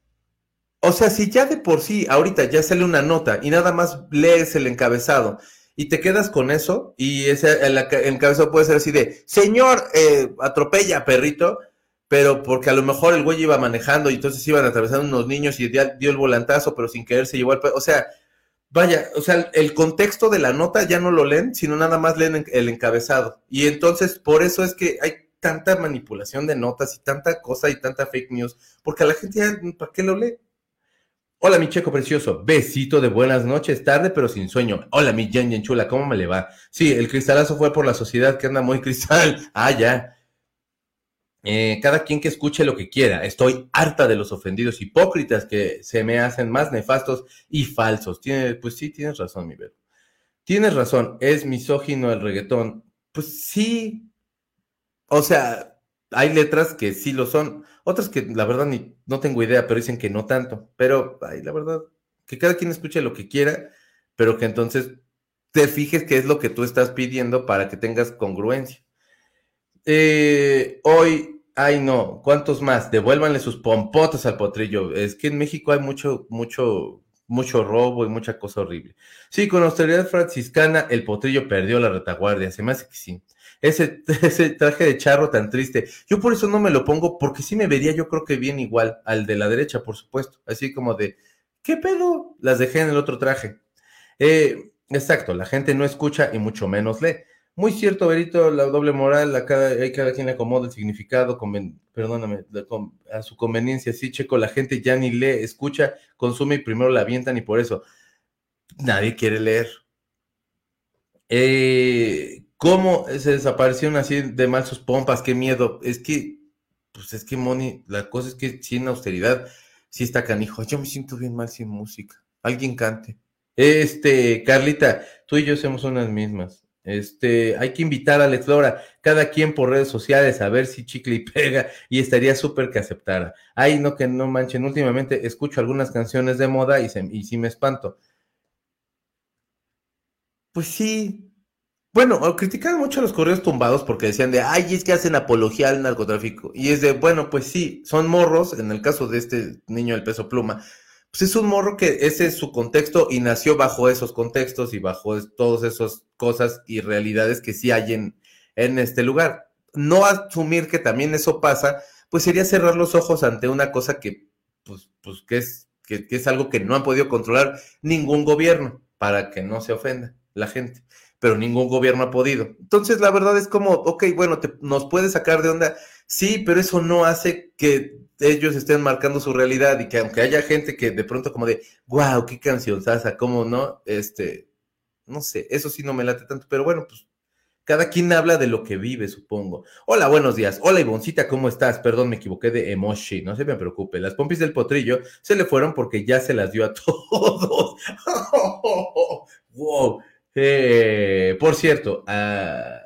O sea, si ya de por sí, ahorita ya sale una nota y nada más lees el encabezado y te quedas con eso, y ese el encabezado puede ser así de, señor, eh, atropella, perrito, pero porque a lo mejor el güey iba manejando y entonces iban atravesando unos niños y ya dio el volantazo, pero sin querer se llevó al... O sea, vaya, o sea, el contexto de la nota ya no lo leen, sino nada más leen en- el encabezado. Y entonces, por eso es que hay tanta manipulación de notas y tanta cosa y tanta fake news, porque a la gente ya, ¿para qué lo lee? Hola, mi checo precioso. Besito de buenas noches, tarde pero sin sueño. Hola, mi Yen Yen chula, ¿cómo me le va? Sí, el cristalazo fue por la sociedad que anda muy cristal. Ah, ya. Eh, cada quien que escuche lo que quiera. Estoy harta de los ofendidos hipócritas que se me hacen más nefastos y falsos. Tiene, pues sí, tienes razón, mi Vero. Tienes razón, es misógino el reggaetón. Pues sí. O sea, hay letras que sí lo son, otras que la verdad ni no tengo idea, pero dicen que no tanto. Pero ay, la verdad, que cada quien escuche lo que quiera, pero que entonces te fijes qué es lo que tú estás pidiendo para que tengas congruencia. Eh, hoy, ay no, ¿cuántos más? Devuélvanle sus pompotas al potrillo. Es que en México hay mucho, mucho, mucho robo y mucha cosa horrible. Sí, con austeridad franciscana, el potrillo perdió la retaguardia. Se me hace que sí. Ese, ese traje de charro tan triste. Yo por eso no me lo pongo, porque sí me vería, yo creo que bien igual al de la derecha, por supuesto. Así como de, ¿qué pedo? Las dejé en el otro traje. Eh, exacto, la gente no escucha y mucho menos lee. Muy cierto, Berito, la doble moral, a cada, hay cada quien acomoda el significado, conven- perdóname, la a su conveniencia, sí, checo, la gente ya ni lee, escucha, consume y primero la avientan y por eso nadie quiere leer. Eh, ¿Cómo se desaparecieron así de mal sus pompas? Qué miedo. Es que, pues es que, Moni, la cosa es que sin austeridad, sí está canijo. Yo me siento bien mal sin música. Alguien cante. Este, Carlita, tú y yo somos unas mismas. Este, hay que invitar a Alex Flora, cada quien por redes sociales, a ver si chicle y pega, y estaría súper que aceptara. Ay, no, que no manchen, últimamente escucho algunas canciones de moda y, se, y sí me espanto. Pues sí. Bueno, criticaban mucho a los correos tumbados porque decían de, ay, es que hacen apología al narcotráfico. Y es de, bueno, pues sí, son morros, en el caso de este niño del peso pluma, pues es un morro que ese es su contexto y nació bajo esos contextos y bajo todas esas cosas y realidades que sí hay en, en este lugar. No asumir que también eso pasa, pues sería cerrar los ojos ante una cosa que, pues, pues que es, que, que es algo que no han podido controlar ningún gobierno para que no se ofenda la gente pero ningún gobierno ha podido. Entonces, la verdad es como, ok, bueno, te- nos puede sacar de onda, sí, pero eso no hace que ellos estén marcando su realidad y que aunque haya gente que de pronto como de, wow, qué canción, Sasa, cómo no, este, no sé, eso sí no me late tanto, pero bueno, pues Cada quien habla de lo que vive, supongo. Hola, buenos días. Hola, Ivoncita, ¿cómo estás? Perdón, me equivoqué de emoji. No se me preocupe. Las pompis del potrillo se le fueron porque ya se las dio a todos. wow. Eh, por cierto, a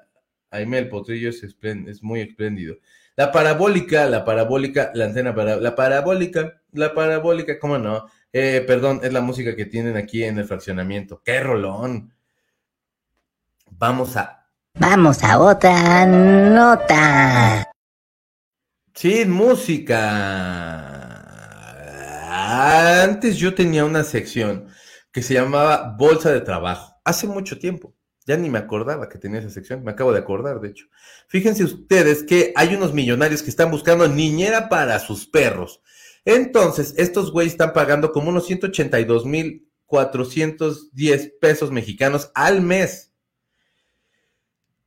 Aime el potrillo es, es muy espléndido. La parabólica, la parabólica, la antena para la parabólica, la parabólica, ¿cómo no? Eh, perdón, es la música que tienen aquí en el fraccionamiento. ¡Qué rolón! Vamos a. Vamos a otra nota. Sin música. Antes yo tenía una sección que se llamaba Bolsa de Trabajo. Hace mucho tiempo. Ya ni me acordaba que tenía esa sección, me acabo de acordar, de hecho. Fíjense ustedes que hay unos millonarios que están buscando niñera para sus perros. Entonces, estos güeyes están pagando como unos 182 mil 410 pesos mexicanos al mes.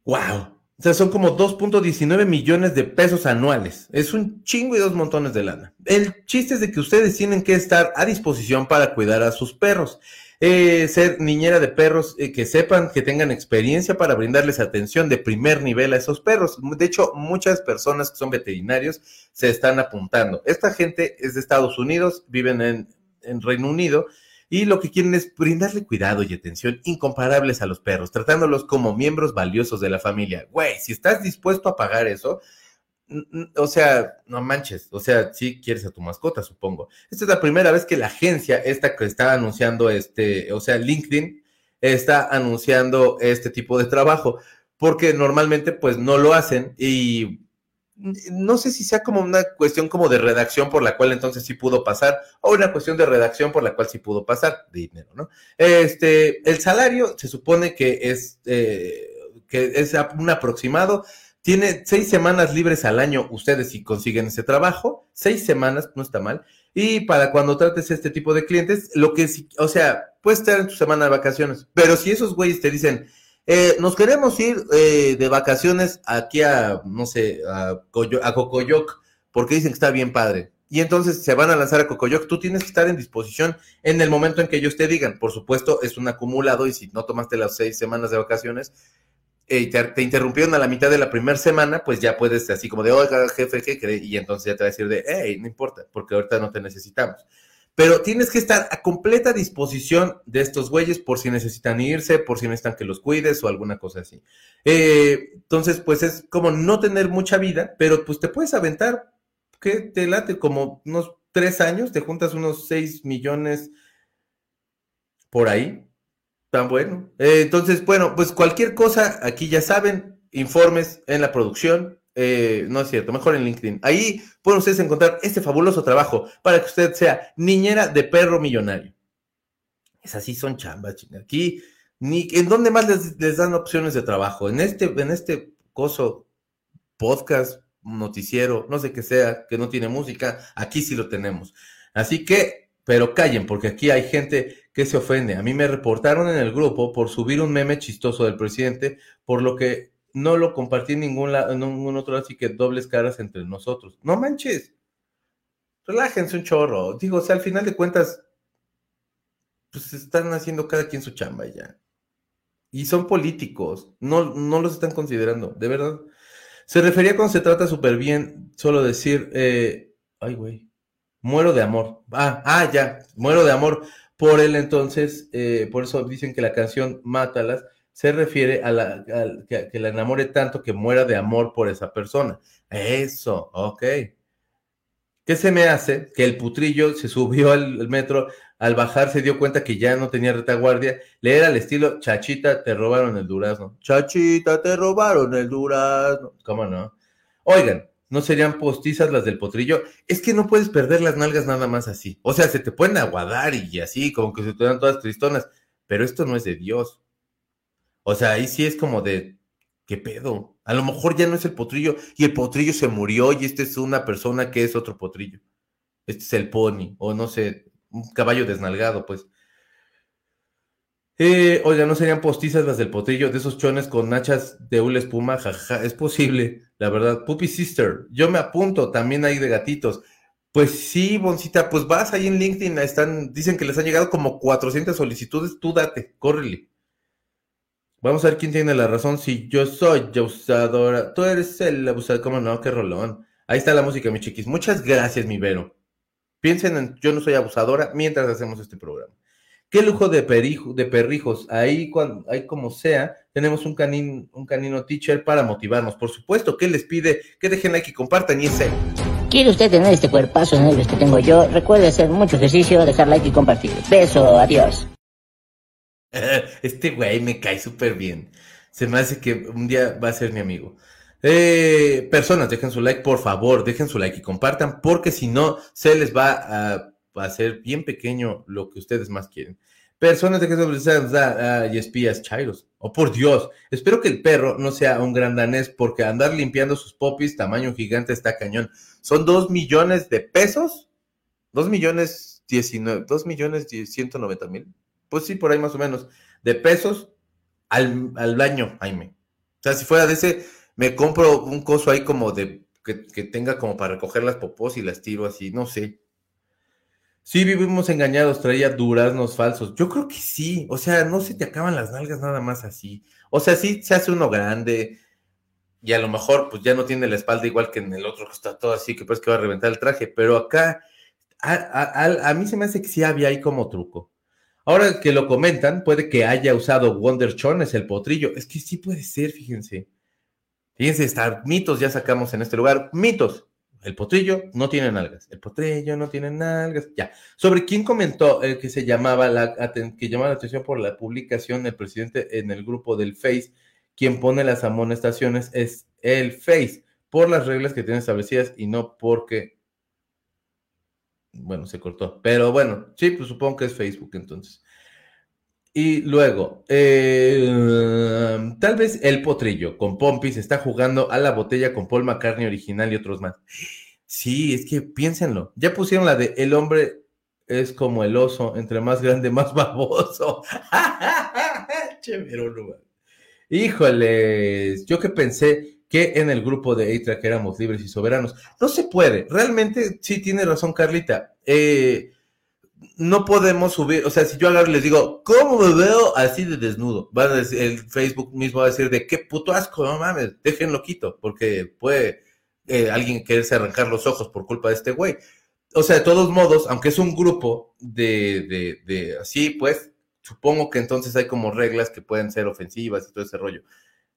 ¡Wow! O sea, son como 2.19 millones de pesos anuales. Es un chingo y dos montones de lana. El chiste es de que ustedes tienen que estar a disposición para cuidar a sus perros. Eh, ser niñera de perros eh, que sepan, que tengan experiencia para brindarles atención de primer nivel a esos perros. De hecho, muchas personas que son veterinarios se están apuntando. Esta gente es de Estados Unidos, viven en, en Reino Unido y lo que quieren es brindarle cuidado y atención incomparables a los perros, tratándolos como miembros valiosos de la familia. Güey, si estás dispuesto a pagar eso, o sea, no manches, o sea, sí quieres a tu mascota, supongo. Esta es la primera vez que la agencia, esta que está anunciando este, o sea, LinkedIn, está anunciando este tipo de trabajo, porque normalmente pues no lo hacen y no sé si sea como una cuestión como de redacción por la cual entonces sí pudo pasar, o una cuestión de redacción por la cual sí pudo pasar, dinero, ¿no? Este, el salario se supone que es, eh, que es un aproximado tiene seis semanas libres al año ustedes si consiguen ese trabajo, seis semanas, no está mal. Y para cuando trates este tipo de clientes, lo que sí, o sea, puedes estar en tu semana de vacaciones, pero si esos güeyes te dicen, eh, nos queremos ir eh, de vacaciones aquí a, no sé, a, a Cocoyoc, porque dicen que está bien padre. Y entonces se van a lanzar a Cocoyoc, tú tienes que estar en disposición en el momento en que ellos te digan. Por supuesto, es un acumulado y si no tomaste las seis semanas de vacaciones, eh, te, interrumpieron a la mitad de la primera semana, pues ya puedes así como de, oiga, jefe, ¿qué? Y entonces ya te va a decir de, hey, no importa, porque ahorita no te necesitamos. Pero tienes que estar a completa disposición de estos güeyes por si necesitan irse, por si necesitan que los cuides o alguna cosa así. Eh, entonces, pues es como no tener mucha vida, pero pues te puedes aventar, que te late como unos tres años, te juntas unos seis millones por ahí, Tan bueno. Eh, entonces, bueno, pues cualquier cosa, aquí ya saben, informes en la producción. Eh, no es cierto, mejor en LinkedIn. Ahí pueden ustedes encontrar este fabuloso trabajo para que usted sea niñera de perro millonario. Es así, son chambas, chinga. Aquí, ni, ¿en dónde más les, dan opciones de trabajo? En este, en este coso, podcast, noticiero, no sé qué sea, que no tiene música, aquí sí lo tenemos. Así que, pero callen, porque aquí hay gente que se ofende. A mí me reportaron en el grupo por subir un meme chistoso del presidente, por lo que no lo compartí en ningún, en ningún otro, así que dobles caras entre nosotros. No manches. Relájense un chorro. Digo, o sea, al final de cuentas, pues están haciendo cada quien su chamba ya. Y son políticos, no, no los están considerando, de verdad. Se refería cuando se trata súper bien, solo decir, eh, ay, güey, muero de amor. Ah, ah, ya, muero de amor por él entonces, eh, por eso dicen que la canción Mátalas se refiere a, la, que, la enamore tanto que muera de amor por esa persona. Eso, ok. ¿Qué se me hace? Que el putrillo se subió al, metro, al bajar se dio cuenta que ya no tenía retaguardia, le era al estilo, chachita, te robaron el durazno. Chachita, te robaron el durazno. ¿Cómo no? Oigan, ¿No serían postizas las del potrillo? Es que no puedes perder las nalgas nada más así. O sea, se te pueden aguadar y así, como que se te dan todas tristonas. Pero esto no es de Dios. O sea, ahí sí es como de, ¿qué pedo? A lo mejor ya no es el potrillo y el potrillo se murió y este es una persona que es otro potrillo. Este es el pony, o no sé, un caballo desnalgado, pues. Eh, oiga, ¿no serían postizas las del potrillo de esos chones con nachas de una espuma? Jaja, es posible, la verdad. Puppy Sister, yo me apunto, también hay de gatitos. Pues sí, Boncita, pues vas ahí en LinkedIn, están, dicen que les han llegado como 400 solicitudes, tú date, córrele. Vamos a ver quién tiene la razón. Si yo soy abusadora, tú eres el abusador. ¿Cómo no? Qué rolón. Ahí está la música, mi chiquis. Muchas gracias, mi Vero. Piensen en yo no soy abusadora mientras hacemos este programa. Qué lujo de, perijo, de perrijos. Ahí, cuando, ahí como sea, tenemos un, canin, un canino teacher para motivarnos. Por supuesto, ¿qué les pide? Que dejen like y compartan y ese. ¿Quiere usted tener este cuerpazo en el que tengo yo? Recuerde hacer mucho ejercicio, dejar like y compartir. Beso, adiós. Este güey me cae súper bien. Se me hace que un día va a ser mi amigo. Eh, personas, dejen su like, por favor, dejen su like y compartan, porque si no, se les va a, hacer bien pequeño lo que ustedes más quieren. Personas, dejen su like y espías, chairos. Oh, por Dios, espero que el perro no sea un gran danés, porque andar limpiando sus popis tamaño gigante está cañón. Son dos millones de pesos, dos millones diecinueve, dos millones ciento noventa mil pues sí, por ahí más o menos, de pesos al, al año, Jaime. O sea, si fuera de ese, me compro un coso ahí como de, que, tenga como para recoger las popós y las tiro así, no sé. Sí, vivimos engañados, traía duraznos falsos. Yo creo que sí, o sea, no se te acaban las nalgas nada más así. O sea, sí se hace uno grande y a lo mejor pues ya no tiene la espalda igual que en el otro que está todo así, que pues que va a reventar el traje, pero acá a, a mí se me hace que sí había ahí como truco. Ahora que lo comentan, puede que haya usado Wonder es el potrillo. Es que sí puede ser, fíjense. Fíjense, estar mitos ya sacamos en este lugar. Mitos. El potrillo no tiene nalgas. El potrillo no tiene nalgas. Ya. Sobre quién comentó el que se llamaba la que llamaba la atención por la publicación del presidente en el grupo del Face, quien pone las amonestaciones es el Face por las reglas que tiene establecidas y no porque bueno, se cortó. Pero bueno, sí, pues supongo que es Facebook entonces. Y luego, eh, tal vez el potrillo con Pompis está jugando a la botella con Paul McCartney original y otros más. Sí, es que piénsenlo. Ya pusieron la de el hombre es como el oso, entre más grande, más baboso. Chévere, Híjoles, yo que pensé que en el grupo de que éramos libres y soberanos. No se puede. Realmente, sí tiene razón Carlita. Eh, no podemos subir, o sea, si yo agarro y les digo, ¿cómo me veo así de desnudo? Va a decir, el Facebook mismo va a decir, de qué puto asco, no mames, déjenlo quito, porque puede eh, alguien quererse arrancar los ojos por culpa de este güey. O sea, de todos modos, aunque es un grupo de, de, de así, pues, supongo que entonces hay como reglas que pueden ser ofensivas y todo ese rollo.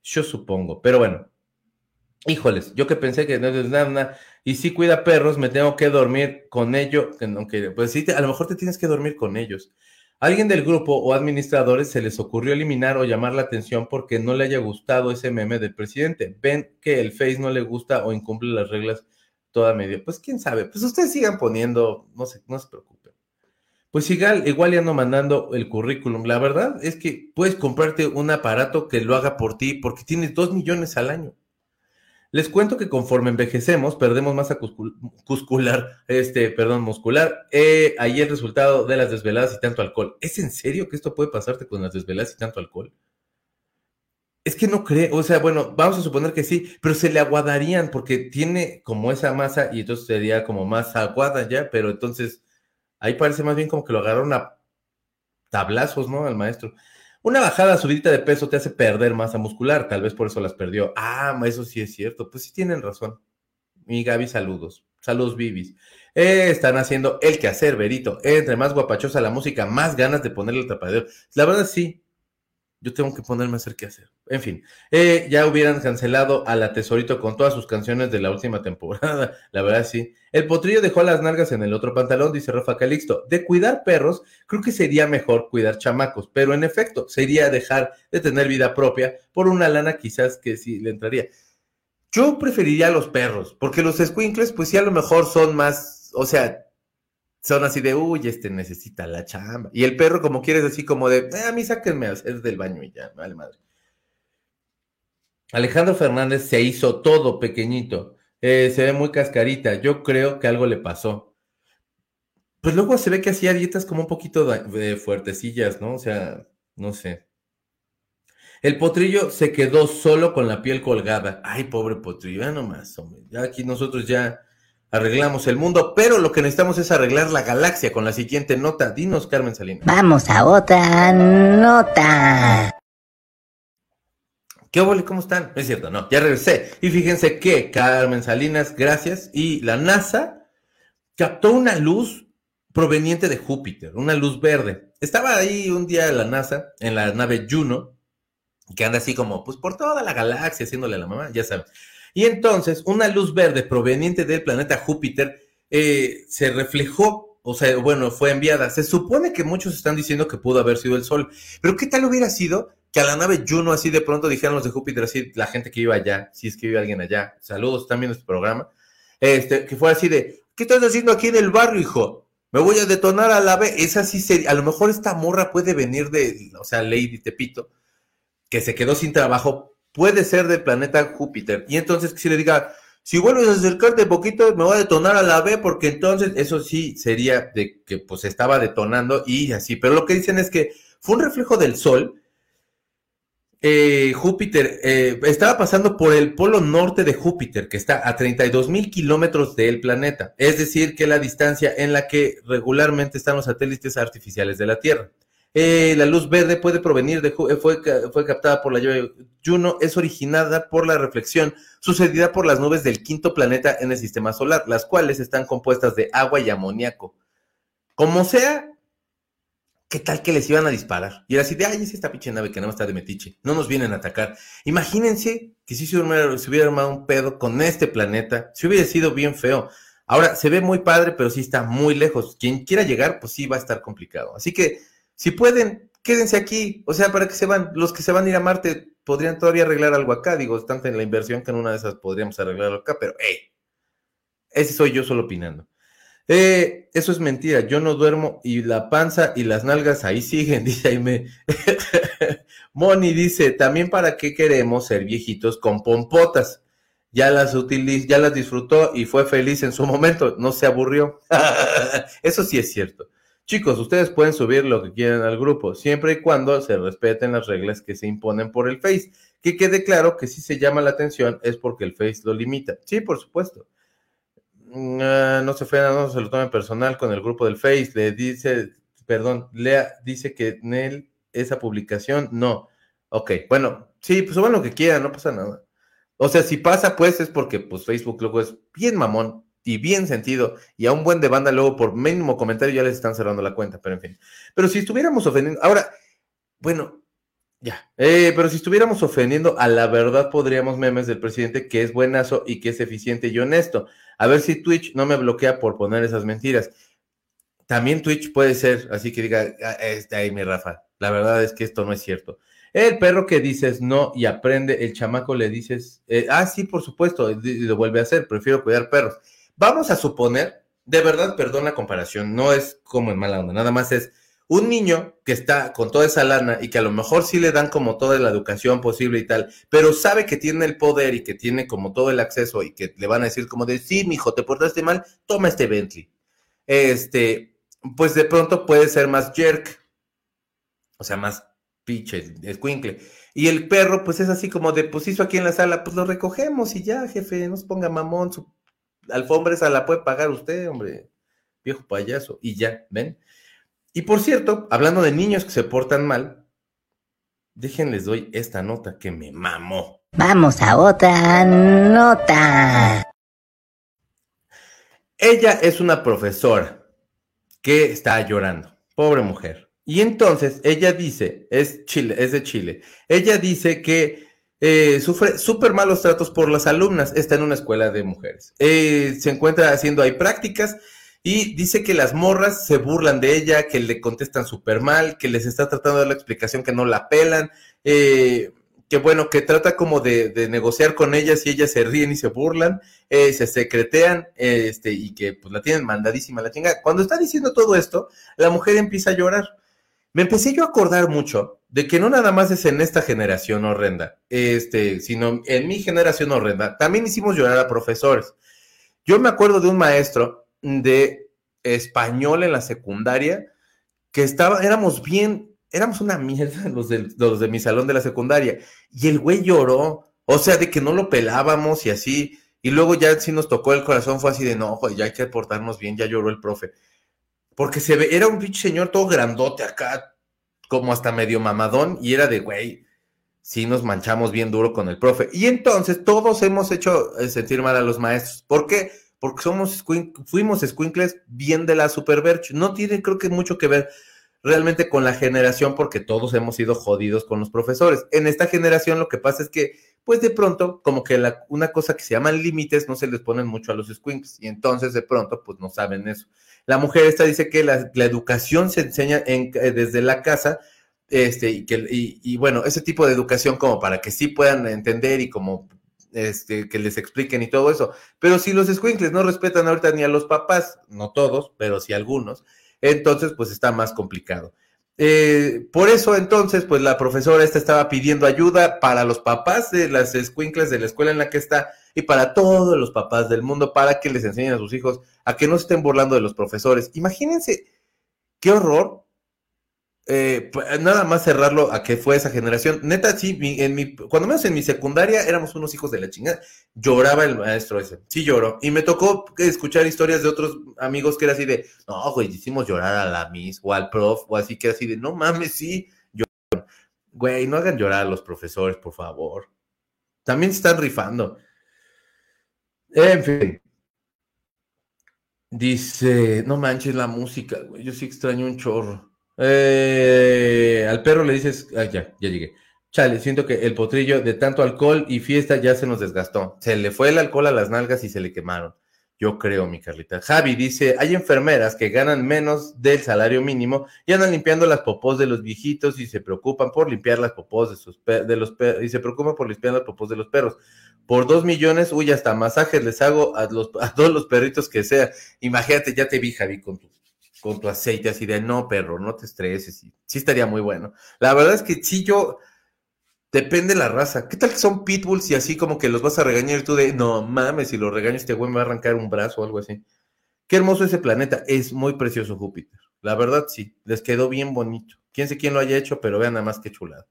Yo supongo, pero bueno, híjoles, yo que pensé que no es nada, y si cuida perros, me tengo que dormir con ellos, aunque, pues sí, a lo mejor te tienes que dormir con ellos. alguien del grupo o administradores se les ocurrió eliminar o llamar la atención porque no le haya gustado ese meme del presidente. Ven que el Face no le gusta o incumple las reglas toda media. Pues quién sabe, pues ustedes sigan poniendo, no se, no se preocupen. Pues igual, igual ya no mandando el currículum. La verdad es que puedes comprarte un aparato que lo haga por ti porque tienes dos millones al año. Les cuento que conforme envejecemos, perdemos masa muscular, este, perdón, muscular. Eh, ahí el resultado de las desveladas y tanto alcohol. ¿Es en serio que esto puede pasarte con las desveladas y tanto alcohol? Es que no creo, o sea, bueno, vamos a suponer que sí, pero se le aguadarían porque tiene como esa masa y entonces sería como más aguada ya, pero entonces ahí parece más bien como que lo agarraron a tablazos, ¿no? Al maestro. Una bajada subidita de peso te hace perder masa muscular, tal vez por eso las perdió. Ah, eso sí es cierto. Pues sí tienen razón. Mi Gaby, saludos. Saludos, Bibis. Eh, están haciendo el quehacer, Verito. Entre más guapachosa la música, más ganas de ponerle el tapadero. La verdad sí, yo tengo que ponerme a hacer qué hacer. En fin, eh, ya hubieran cancelado a la Tesorito con todas sus canciones de la última temporada. La verdad, sí. El potrillo dejó las nalgas en el otro pantalón, dice Rafa Calixto. De cuidar perros, creo que sería mejor cuidar chamacos, pero en efecto, sería dejar de tener vida propia por una lana quizás que sí le entraría. Yo preferiría a los perros, porque los squinkles, pues sí, a lo mejor son más, o sea, son así de, uy, este necesita la chamba. Y el perro, como quieres, así como de, eh, a mí sáquenme hacer del baño y ya, vale madre. Alejandro Fernández se hizo todo pequeñito. Eh, se ve muy cascarita. Yo creo que algo le pasó. Pues luego se ve que hacía dietas como un poquito de fuertecillas, ¿no? O sea, no sé. El potrillo se quedó solo con la piel colgada. Ay, pobre potrillo, ya nomás, hombre. Ya aquí nosotros ya arreglamos el mundo, pero lo que necesitamos es arreglar la galaxia con la siguiente nota. Dinos, Carmen Salinas. Vamos a otra nota. ¿Qué ole? ¿Cómo están? No es cierto, no, ya regresé. Y fíjense que Carmen Salinas, gracias, y la NASA captó una luz proveniente de Júpiter, una luz verde. Estaba ahí un día la NASA en la nave Juno, que anda así como, pues por toda la galaxia haciéndole a la mamá, ya saben. Y entonces una luz verde proveniente del planeta Júpiter eh, se reflejó, o sea, bueno, fue enviada. Se supone que muchos están diciendo que pudo haber sido el Sol, pero ¿qué tal hubiera sido que a la nave Juno así de pronto dijeran los de Júpiter, así la gente que iba allá, si es que vive alguien allá, saludos también este programa, este, que fue así de, ¿qué estás haciendo aquí en el barrio, hijo? Me voy a detonar a la vez. Esa sí sería. A lo mejor esta morra puede venir de, o sea, Lady Tepito, que se quedó sin trabajo, puede ser del planeta Júpiter. Y entonces si le diga, si vuelves a acercarte poquito, me voy a detonar a la B, porque entonces eso sí sería de que pues estaba detonando y así. Pero lo que dicen es que fue un reflejo del sol eh, Júpiter eh, estaba pasando por el polo norte de Júpiter, que está a 32 mil kilómetros del planeta, es decir, que la distancia en la que regularmente están los satélites artificiales de la Tierra. Eh, la luz verde puede provenir de, fue, fue captada por la llave Juno, es originada por la reflexión sucedida por las nubes del quinto planeta en el sistema solar, las cuales están compuestas de agua y amoníaco. Como sea, ¿qué tal que les iban a disparar? Y era así de, ay, es esta pinche nave que no está de metiche, no nos vienen a atacar. Imagínense que si se hubiera, se hubiera armado un pedo con este planeta, si hubiera sido bien feo. Ahora, se ve muy padre, pero sí está muy lejos. Quien quiera llegar, pues sí va a estar complicado. Así que, si pueden, quédense aquí. O sea, para que se van, los que se van a ir a Marte podrían todavía arreglar algo acá. Digo, es tanta en la inversión que en una de esas podríamos arreglarlo acá, pero, hey, ese soy yo solo opinando. Eh, eso es mentira, yo no duermo y la panza y las nalgas ahí siguen, dice Jaime. Moni dice, también para qué queremos ser viejitos con pompotas. Ya las utiliz ya las disfrutó y fue feliz en su momento, no se aburrió. eso sí es cierto. Chicos, ustedes pueden subir lo que quieran al grupo, siempre y cuando se respeten las reglas que se imponen por el Face. Que quede claro que si se llama la atención es porque el Face lo limita. Sí, por supuesto. Mm, ah, no se fue, no se lo tome personal con el grupo del Face, le dice, perdón, Lea dice que en él esa publicación, no. Ok, bueno, sí, pues suban lo que quieran, no pasa nada. O sea, si pasa, pues es porque pues Facebook luego es bien mamón y bien sentido, y a un buen de banda luego por mínimo comentario ya les están cerrando la cuenta, pero en fin. Pero si estuviéramos ofendiendo, ahora, bueno, ya, eh, pero si estuviéramos ofendiendo a la verdad, podríamos memes del presidente que es buenazo y que es eficiente y honesto. A ver si Twitch no me bloquea por poner esas mentiras. También Twitch puede ser, así que diga, ah, está ahí mi Rafa. La verdad es que esto no es cierto. El perro que dices no y aprende, el chamaco le dices, eh, ah, sí, por supuesto, y lo vuelve a hacer, prefiero cuidar perros. Vamos a suponer, de verdad, perdón la comparación, no es como en mala onda, nada más es un niño que está con toda esa lana y que a lo mejor sí le dan como toda la educación posible y tal, pero sabe que tiene el poder y que tiene como todo el acceso y que le van a decir como de, sí, hijo, te portaste mal, toma este Bentley. Este, pues de pronto puede ser más jerk, o sea, más pinche, escuincle. Y el perro, pues es así como de, pues hizo aquí en la sala, pues lo recogemos y ya, jefe, no se ponga mamón, su alfombra esa la puede pagar usted, hombre, viejo payaso, y ya, ¿ven? Y por cierto, hablando de niños que se portan mal, déjenles doy esta nota que me mamó. Vamos a otra nota. Ella es una profesora que está llorando, pobre mujer. Y entonces ella dice, es Chile, es de Chile. Ella dice que eh, sufre súper malos tratos por las alumnas. Está en una escuela de mujeres. Eh, se encuentra haciendo ahí prácticas y dice que las morras se burlan de ella, que le contestan súper mal, que les está tratando de dar la explicación que no la pelan, eh, que bueno, que trata como de, negociar con ellas y ellas se ríen y se burlan, eh, se secretean este, y que pues la tienen mandadísima la chingada. Cuando está diciendo todo esto, la mujer empieza a llorar. Me empecé yo a acordar mucho de que no nada más es en esta generación horrenda, este, sino en mi generación horrenda, también hicimos llorar a profesores. Yo me acuerdo de un maestro de español en la secundaria, que estaba, éramos bien, éramos una mierda los de, los de mi salón de la secundaria, y el güey lloró, o sea, de que no lo pelábamos y así, y luego ya sí nos tocó el corazón, fue así de no, ya hay que portarnos bien, ya lloró el profe. Porque se ve, era un pinche señor todo grandote acá, como hasta medio mamadón, y era de güey, sí nos manchamos bien duro con el profe. Y entonces todos hemos hecho eh, sentir mal a los maestros. ¿Por qué? Porque somos fuimos squinkles bien de la superverch. No tiene, creo que mucho que ver realmente con la generación, porque todos hemos sido jodidos con los profesores. En esta generación lo que pasa es que, pues de pronto, como que una cosa que se llaman límites no se les ponen mucho a los squinkles. Y entonces de pronto, pues no saben eso. La mujer esta dice que la, educación se enseña en, eh, desde la casa este, y, que, y, bueno, ese tipo de educación como para que sí puedan entender y como este, que les expliquen y todo eso. Pero si los squinkles no respetan ahorita ni a los papás, no todos, pero sí algunos, entonces pues está más complicado. Eh, por eso entonces, pues la profesora esta estaba pidiendo ayuda para los papás de las squinkles de la escuela en la que está y para todos los papás del mundo para que les enseñen a sus hijos a que no estén burlando de los profesores. Imagínense qué horror eh, pues, nada más cerrarlo a que fue esa generación. Neta, sí, en mi, cuando menos en mi secundaria éramos unos hijos de la chingada. Lloraba el maestro ese. Sí lloró. Y me tocó escuchar historias de otros amigos que era así de, no, güey, hicimos llorar a la Miss o al prof o así que era así de, no mames, sí. Lloraron. Güey, no hagan llorar a los profesores, por favor. También se están rifando. En fin. Dice, no manches la música, güey. Yo sí extraño un chorro. Eh, al perro le dices, ah, ya, ya llegué. Chale, siento que el potrillo de tanto alcohol y fiesta ya se nos desgastó. Se le fue el alcohol a las nalgas y se le quemaron. Yo creo, mi Carlita. Javi dice, hay enfermeras que ganan menos del salario mínimo y andan limpiando las popós de los viejitos y se preocupan por limpiar las popós de sus de los y se preocupan por limpiar las popós de los perros. Por dos millones, uy, hasta masajes les hago a, los, a todos los perritos que sea. Imagínate, ya te vi, Javi, con tu con tu aceite así de no, perro, no te estreses. Sí, estaría muy bueno. La verdad es que sí, yo. Depende la raza. ¿Qué tal que son pitbulls y así como que los vas a regañar tú de no mames, si lo regaño este güey me va a arrancar un brazo o algo así? Qué hermoso ese planeta. Es muy precioso Júpiter. La verdad sí, les quedó bien bonito. Quién sé quién lo haya hecho, pero vean nada más que chulado.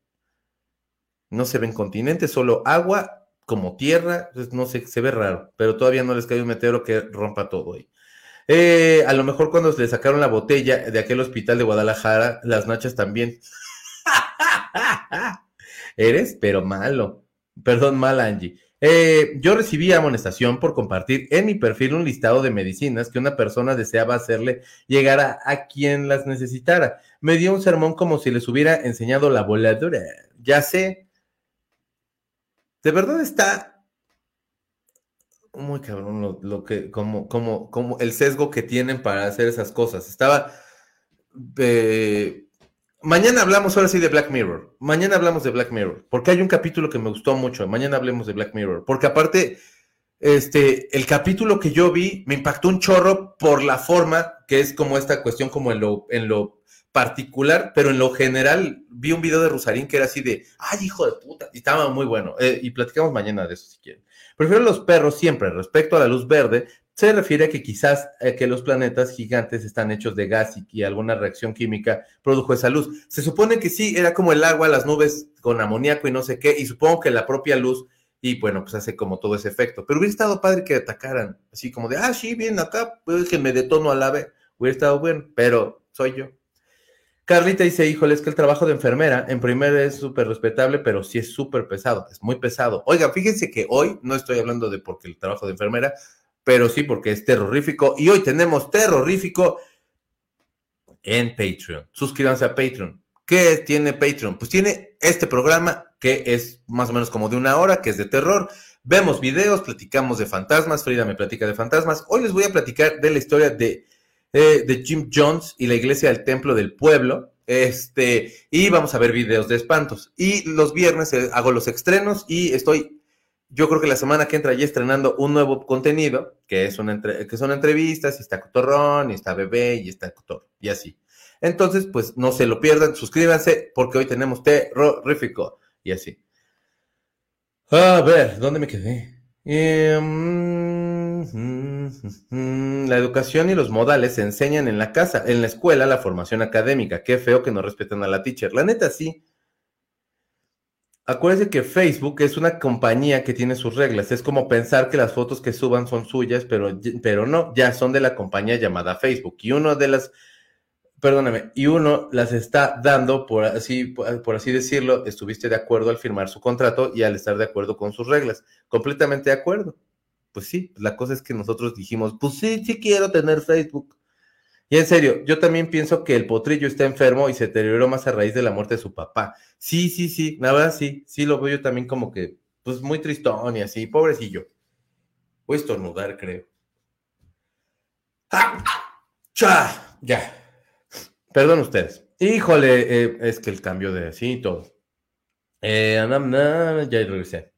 No se ven continentes, solo agua como tierra. no sé, se ve raro, pero todavía no les cae un meteoro que rompa todo ahí. Eh, a lo mejor cuando le sacaron la botella de aquel hospital de Guadalajara, las nachas también. Eres, pero malo. Perdón, mal, Angie. Eh, yo recibí amonestación por compartir en mi perfil un listado de medicinas que una persona deseaba hacerle llegar a, quien las necesitara. Me dio un sermón como si les hubiera enseñado la voladura. Ya sé. De verdad está muy cabrón lo, que, como, como, como el sesgo que tienen para hacer esas cosas. Estaba. Eh, mañana hablamos ahora sí de Black Mirror. Mañana hablamos de Black Mirror. Porque hay un capítulo que me gustó mucho. Mañana hablemos de Black Mirror. Porque aparte, este, el capítulo que yo vi me impactó un chorro por la forma que es como esta cuestión, como en lo, en lo particular, pero en lo general vi un video de Rosarín que era así de, ay, hijo de puta, y estaba muy bueno. Eh, y platicamos mañana de eso si quieren. Prefiero los perros siempre. Respecto a la luz verde, se refiere a que quizás eh, que los planetas gigantes están hechos de gas y, alguna reacción química produjo esa luz. Se supone que sí, era como el agua, las nubes con amoníaco y no sé qué, y supongo que la propia luz, y bueno, pues hace como todo ese efecto. Pero hubiera estado padre que atacaran, así como de, ah, sí, bien acá, pues que me detono al ave, hubiera estado bueno, pero soy yo. Carlita dice, híjole, es que el trabajo de enfermera en primer es súper respetable, pero sí es súper pesado, es muy pesado. Oiga, fíjense que hoy no estoy hablando de porque el trabajo de enfermera, pero sí porque es terrorífico. Y hoy tenemos terrorífico en Patreon. Suscríbanse a Patreon. ¿Qué tiene Patreon? Pues tiene este programa que es más o menos como de una hora, que es de terror. Vemos videos, platicamos de fantasmas. Frida me platica de fantasmas. Hoy les voy a platicar de la historia de de Jim Jones y la iglesia del templo del pueblo. Este, y vamos a ver videos de espantos. Y los viernes eh, hago los estrenos y estoy, yo creo que la semana que entra ya estrenando un nuevo contenido, que, es una que son entrevistas, y está Cotorrón, y está Bebé, y está Cotor, y así. Entonces, pues no se lo pierdan, suscríbanse, porque hoy tenemos terrorífico, y así. A ver, ¿dónde me quedé? Eh, la educación y los modales se enseñan en la casa, en la escuela, la formación académica. Qué feo que no respetan a la teacher. La neta, sí. Acuérdense que Facebook es una compañía que tiene sus reglas. Es como pensar que las fotos que suban son suyas, pero, pero no, ya son de la compañía llamada Facebook. Y una de las perdóname, y uno las está dando por así, por así decirlo, estuviste de acuerdo al firmar su contrato y al estar de acuerdo con sus reglas. Completamente de acuerdo. Pues sí, la cosa es que nosotros dijimos, pues sí, sí quiero tener Facebook. Y en serio, yo también pienso que el potrillo está enfermo y se deterioró más a raíz de la muerte de su papá. Sí, sí, sí, la verdad sí, sí lo veo yo también como que, pues muy tristón y así, pobrecillo. Voy a estornudar, creo. ¡Ah! ¡Cha! Ya. Perdón ustedes. Híjole, eh, es que el cambio de así y todo. Eh, ya regresé.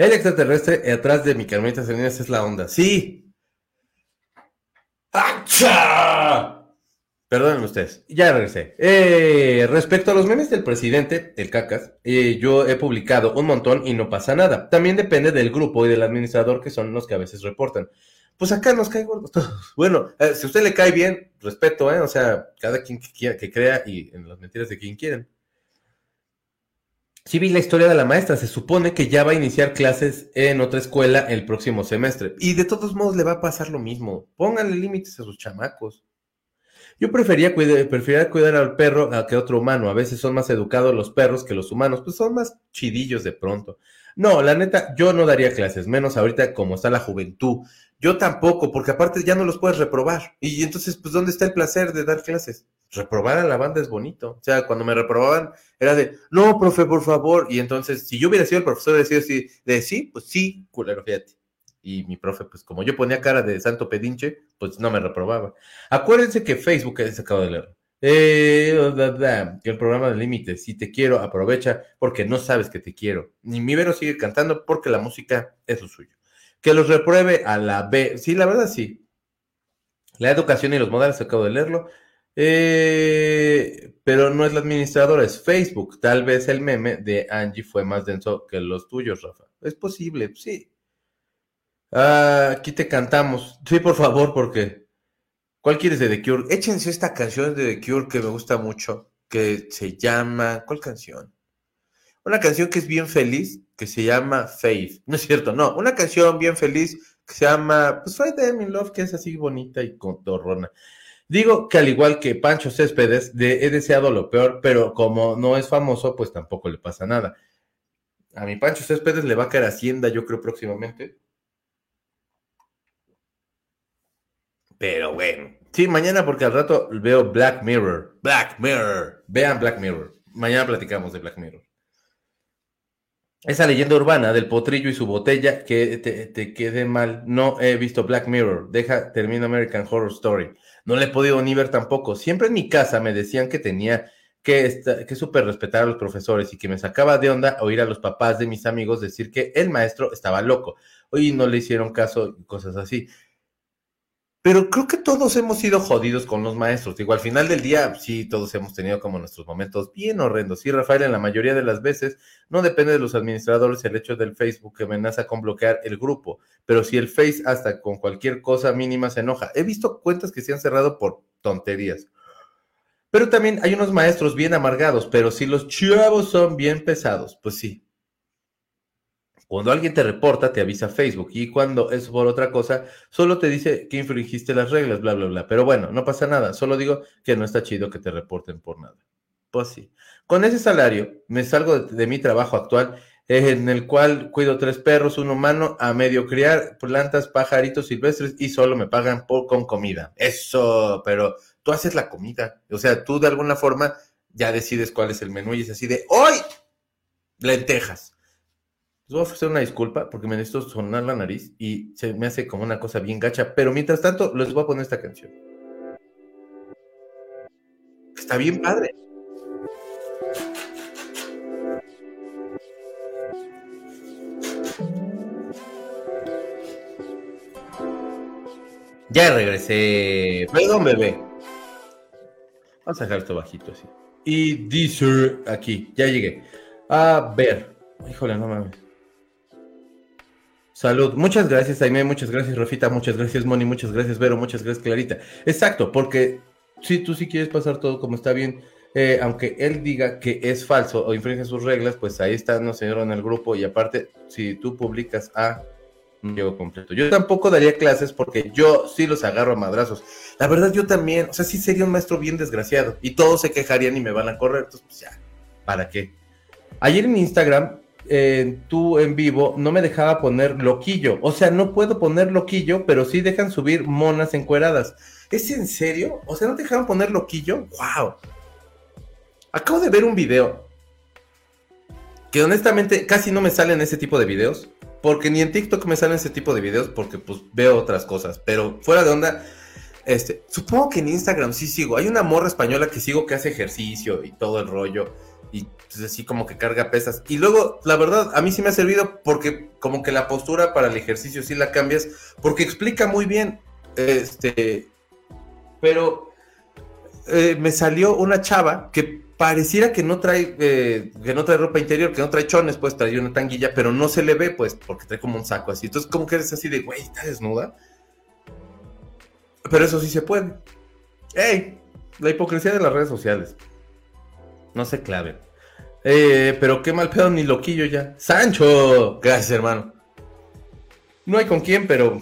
El extraterrestre atrás de mi Carmelita Salinas es la onda. Sí, ¡Acha! Perdonen ustedes, ya regresé. Eh, respecto a los memes del presidente, el cacas, eh, yo he publicado un montón y no pasa nada. También depende del grupo y del administrador que son los que a veces reportan. Pues acá nos cae gordos todos. Bueno, eh, si a usted le cae bien, respeto, ¿eh? O sea, cada quien que, que crea y en las mentiras de quien quieren. Sí vi la historia de la maestra, se supone que ya va a iniciar clases en otra escuela el próximo semestre. Y de todos modos le va a pasar lo mismo. Pónganle límites a sus chamacos. Yo prefería cuidar, prefería cuidar al perro a que otro humano. A veces son más educados los perros que los humanos, pues son más chidillos de pronto. No, la neta, yo no daría clases, menos ahorita como está la juventud. Yo tampoco, porque aparte ya no los puedes reprobar. Y entonces, pues, ¿dónde está el placer de dar clases? Reprobar a la banda es bonito. O sea, cuando me reprobaban era de, no, profe, por favor. Y entonces, si yo hubiera sido el profesor, decía así, de sí, pues sí, culero, fíjate. Y mi profe, pues como yo ponía cara de santo pedinche, pues no me reprobaba. Acuérdense que Facebook es sacado de leer. Eh, que el programa de límites, si te quiero, aprovecha porque no sabes que te quiero. Ni mi Vero sigue cantando porque la música es lo suyo. Que los repruebe a la B. Sí, la verdad sí. La educación y los modales, acabo de leerlo. Eh, pero no es la administradora, es Facebook. Tal vez el meme de Angie fue más denso que los tuyos, Rafa. Es posible, sí. Aquí te cantamos. Sí, por favor, porque. ¿Cuál quieres de The Cure? Échense esta canción de The Cure que me gusta mucho, que se llama. ¿Cuál canción? Una canción que es bien feliz, que se llama Faith. No es cierto, no. Una canción bien feliz que se llama. Pues Fight Them in Love, que es así bonita y contorrona. Digo que al igual que Pancho Céspedes, he deseado lo peor, pero como no es famoso, pues tampoco le pasa nada. A mi Pancho Céspedes le va a caer Hacienda, yo creo, próximamente. Pero bueno. Sí, mañana porque al rato veo Black Mirror. Black Mirror. Vean Black Mirror. Mañana platicamos de Black Mirror. Esa leyenda urbana del potrillo y su botella que te, quede mal. No he visto Black Mirror. Deja, termino American Horror Story. No le he podido ni ver tampoco. Siempre en mi casa me decían que tenía que, que súper respetar a los profesores y que me sacaba de onda oír a los papás de mis amigos decir que el maestro estaba loco. Hoy no le hicieron caso y cosas así. Pero creo que todos hemos sido jodidos con los maestros. Digo, al final del día, sí, todos hemos tenido como nuestros momentos bien horrendos. Sí, Rafael, en la mayoría de las veces no depende de los administradores el hecho del Facebook que amenaza con bloquear el grupo. Pero si el Face hasta con cualquier cosa mínima se enoja. He visto cuentas que se han cerrado por tonterías. Pero también hay unos maestros bien amargados, pero si los chavos son bien pesados, pues sí, cuando alguien te reporta, te avisa Facebook y cuando es por otra cosa, solo te dice que infringiste las reglas, bla, bla, bla. Pero bueno, no pasa nada, solo digo que no está chido que te reporten por nada. Pues sí. Con ese salario me salgo de, mi trabajo actual en el cual cuido tres perros, un humano, a medio criar plantas, pajaritos silvestres y solo me pagan por, con comida. Eso, pero tú haces la comida. O sea, tú de alguna forma ya decides cuál es el menú y es así de hoy lentejas les voy a ofrecer una disculpa porque me necesito sonar la nariz y se me hace como una cosa bien gacha. Pero mientras tanto, les voy a poner esta canción. Está bien padre. Ya regresé. Perdón, bebé. Vamos a dejar esto bajito así. Y dice aquí, ya llegué. A ver. Híjole, no mames. Salud. Muchas gracias, Jaime. Muchas gracias, Rafita. Muchas gracias, Moni. Muchas gracias, Vero. Muchas gracias, Clarita. Exacto, porque si tú sí quieres pasar todo como está bien, eh, aunque él diga que es falso o infringe sus reglas, pues ahí está, no señor, en el grupo. Y aparte, si tú publicas a no llevo completo. Yo tampoco daría clases porque yo sí los agarro a madrazos. La verdad, yo también, o sea, sí sería un maestro bien desgraciado. Y todos se quejarían y me van a correr. Entonces, pues ya, ¿para qué? Ayer en Instagram, eh, tú en vivo, no me dejaba poner loquillo. O sea, no puedo poner loquillo, pero sí dejan subir monas encueradas. ¿Es en serio? O sea, ¿no te dejaban poner loquillo? ¡Wow! Acabo de ver un video que honestamente casi no me salen ese tipo de videos. Porque ni en TikTok me salen ese tipo de videos porque pues veo otras cosas. Pero fuera de onda, este, supongo que en Instagram sí sigo. Hay una morra española que sigo que hace ejercicio y todo el rollo. Y pues, así como que carga pesas. Y luego, la verdad, a mí sí me ha servido porque como que la postura para el ejercicio sí la cambias. Porque explica muy bien. Este. Pero eh, me salió una chava que pareciera que no trae eh, que no trae ropa interior, que no trae chones, pues trae una tanguilla, pero no se le ve, pues, porque trae como un saco así. Entonces, como que eres así de, güey, está desnuda. Pero eso sí se puede. ¡Ey! La hipocresía de las redes sociales. No se claven. Eh, pero qué mal pedo ni loquillo ya. ¡Sancho! Gracias, hermano. No hay con quién, pero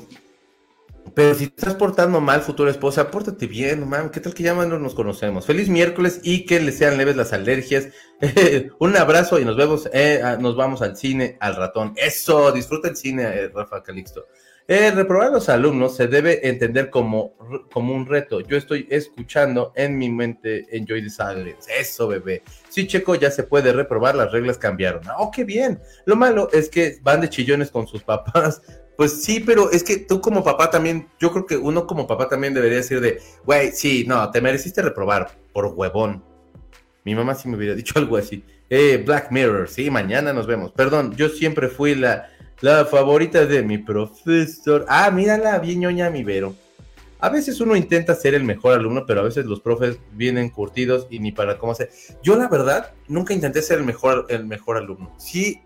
pero si estás portando mal, futura esposa, pórtate bien, man. ¿Qué tal que ya no nos conocemos? Feliz miércoles y que le sean leves las alergias. Un abrazo y nos vemos. Eh, nos vamos al cine, al ratón. Eso, disfruta el cine, eh, Rafa Calixto. Eh, reprobar a los alumnos se debe entender como, como un reto. Yo estoy escuchando en mi mente Enjoy the Silence. Eso, bebé. Sí, Checo, ya se puede reprobar, las reglas cambiaron. Oh, qué bien. Lo malo es que van de chillones con sus papás pues sí, pero es que tú como papá también, yo creo que uno como papá también debería decir de, güey, sí, no, te mereciste reprobar por huevón. Mi mamá sí me hubiera dicho algo así. Eh, Black Mirror, sí, mañana nos vemos. Perdón, yo siempre fui la, la favorita de mi profesor. Ah, mírala, bien ñoña mi Vero. A veces uno intenta ser el mejor alumno, pero a veces los profes vienen curtidos y ni para cómo hacer. Yo la verdad nunca intenté ser el mejor, el mejor alumno. Sí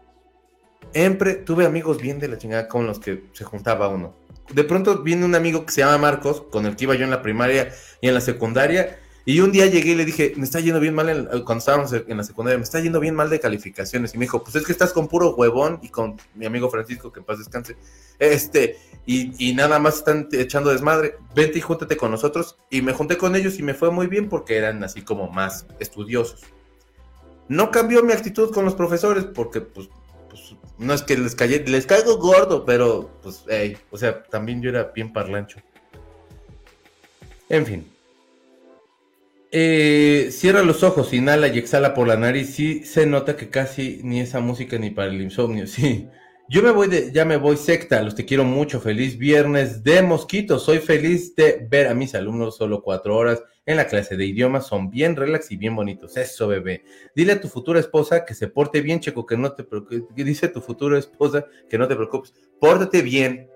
Siempre tuve amigos bien de la chingada con los que se juntaba uno. De pronto viene un amigo que se llama Marcos, con el que iba yo en la primaria y en la secundaria. Y un día llegué y le dije, me está yendo bien mal cuando estábamos en la secundaria, me está yendo bien mal de calificaciones. Y me dijo, pues es que estás con puro huevón y con mi amigo Francisco, que en paz descanse. Este, y, nada más están echando desmadre. Vente y júntate con nosotros. Y me junté con ellos y me fue muy bien porque eran así como más estudiosos. No cambió mi actitud con los profesores porque pues pues, no es que les calle, les caigo gordo, pero pues, hey, o sea, también yo era bien parlancho. En fin. Eh, cierra los ojos, inhala y exhala por la nariz. Sí se nota que casi ni esa música ni para el insomnio, sí. Yo me voy de, ya me voy secta, los te quiero mucho, feliz viernes de mosquito, soy feliz de ver a mis alumnos solo cuatro horas en la clase de idiomas, son bien relax y bien bonitos, eso bebé. Dile a tu futura esposa que se porte bien, checo, que no te preocupes, dice tu futura esposa que no te preocupes, pórtate bien,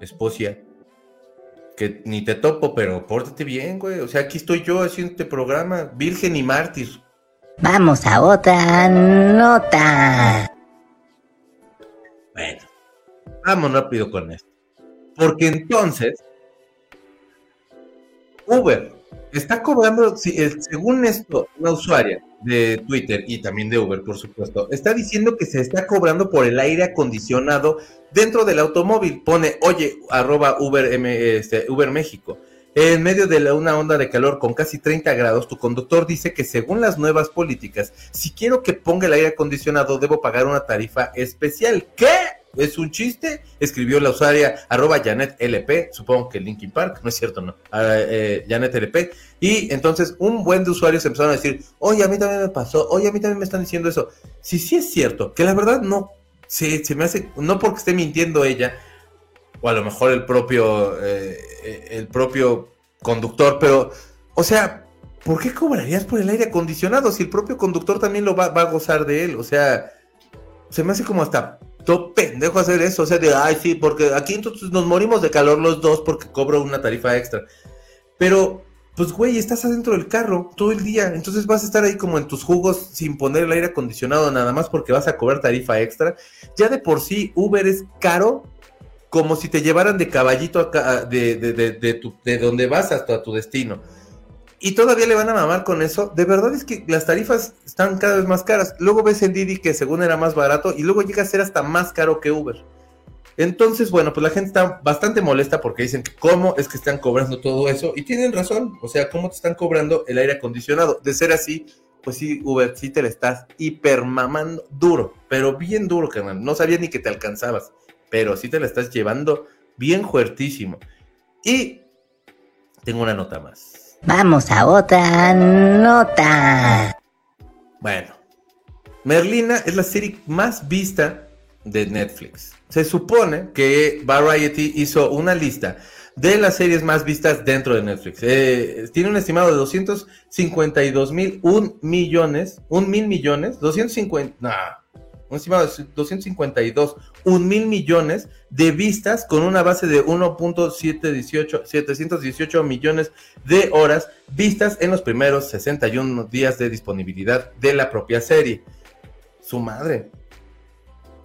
esposia, que ni te topo, pero pórtate bien, güey, o sea, aquí estoy yo haciendo este programa, virgen y mártir. Vamos a otra nota. Bueno, vamos rápido con esto. Porque entonces, Uber está cobrando, según esto, una usuaria de Twitter y también de Uber, por supuesto, está diciendo que se está cobrando por el aire acondicionado dentro del automóvil. Pone, oye, arroba Uber, este, Uber México. En medio de una onda de calor con casi 30 grados, tu conductor dice que según las nuevas políticas, si quiero que ponga el aire acondicionado, debo pagar una tarifa especial. ¿Qué? ¿Es un chiste? Escribió la usuaria arroba Janet LP, supongo que Linkin Park, no es cierto, no, ah, eh, Janet LP. Y entonces un buen de usuarios empezaron a decir, oye, a mí también me pasó, oye, a mí también me están diciendo eso. Si sí es cierto, que la verdad no, se, me hace, no porque esté mintiendo ella, o a lo mejor el propio, eh, el propio conductor, pero, o sea, ¿por qué cobrarías por el aire acondicionado si el propio conductor también lo va, a gozar de él? O sea, se me hace como hasta todo pendejo hacer eso, o sea, de, ay, sí, porque aquí entonces nos morimos de calor los dos porque cobro una tarifa extra. Pero, pues, güey, estás adentro del carro todo el día, entonces vas a estar ahí como en tus jugos sin poner el aire acondicionado nada más porque vas a cobrar tarifa extra. Ya de por sí, Uber es caro como si te llevaran de caballito acá, de, de, de, de, donde vas hasta tu destino. Y todavía le van a mamar con eso. De verdad es que las tarifas están cada vez más caras. Luego ves en Didi que según era más barato y luego llega a ser hasta más caro que Uber. Entonces, bueno, pues la gente está bastante molesta porque dicen que cómo es que están cobrando todo eso y tienen razón, o sea, cómo te están cobrando el aire acondicionado. De ser así, pues sí, Uber, sí te le estás hipermamando duro, pero bien duro, carnal. No sabía ni que te alcanzabas, pero sí te la estás llevando bien fuertísimo. Y tengo una nota más. Vamos a otra nota. Bueno, Merlina es la serie más vista de Netflix. Se supone que Variety hizo una lista de las series más vistas dentro de Netflix. Eh, tiene un estimado de 252 mil, un millones, un mil millones, 250, no, un estimado de 252, un mil millones de vistas con una base de 1.718, 718 millones de horas vistas en los primeros 61 días de disponibilidad de la propia serie. Su madre,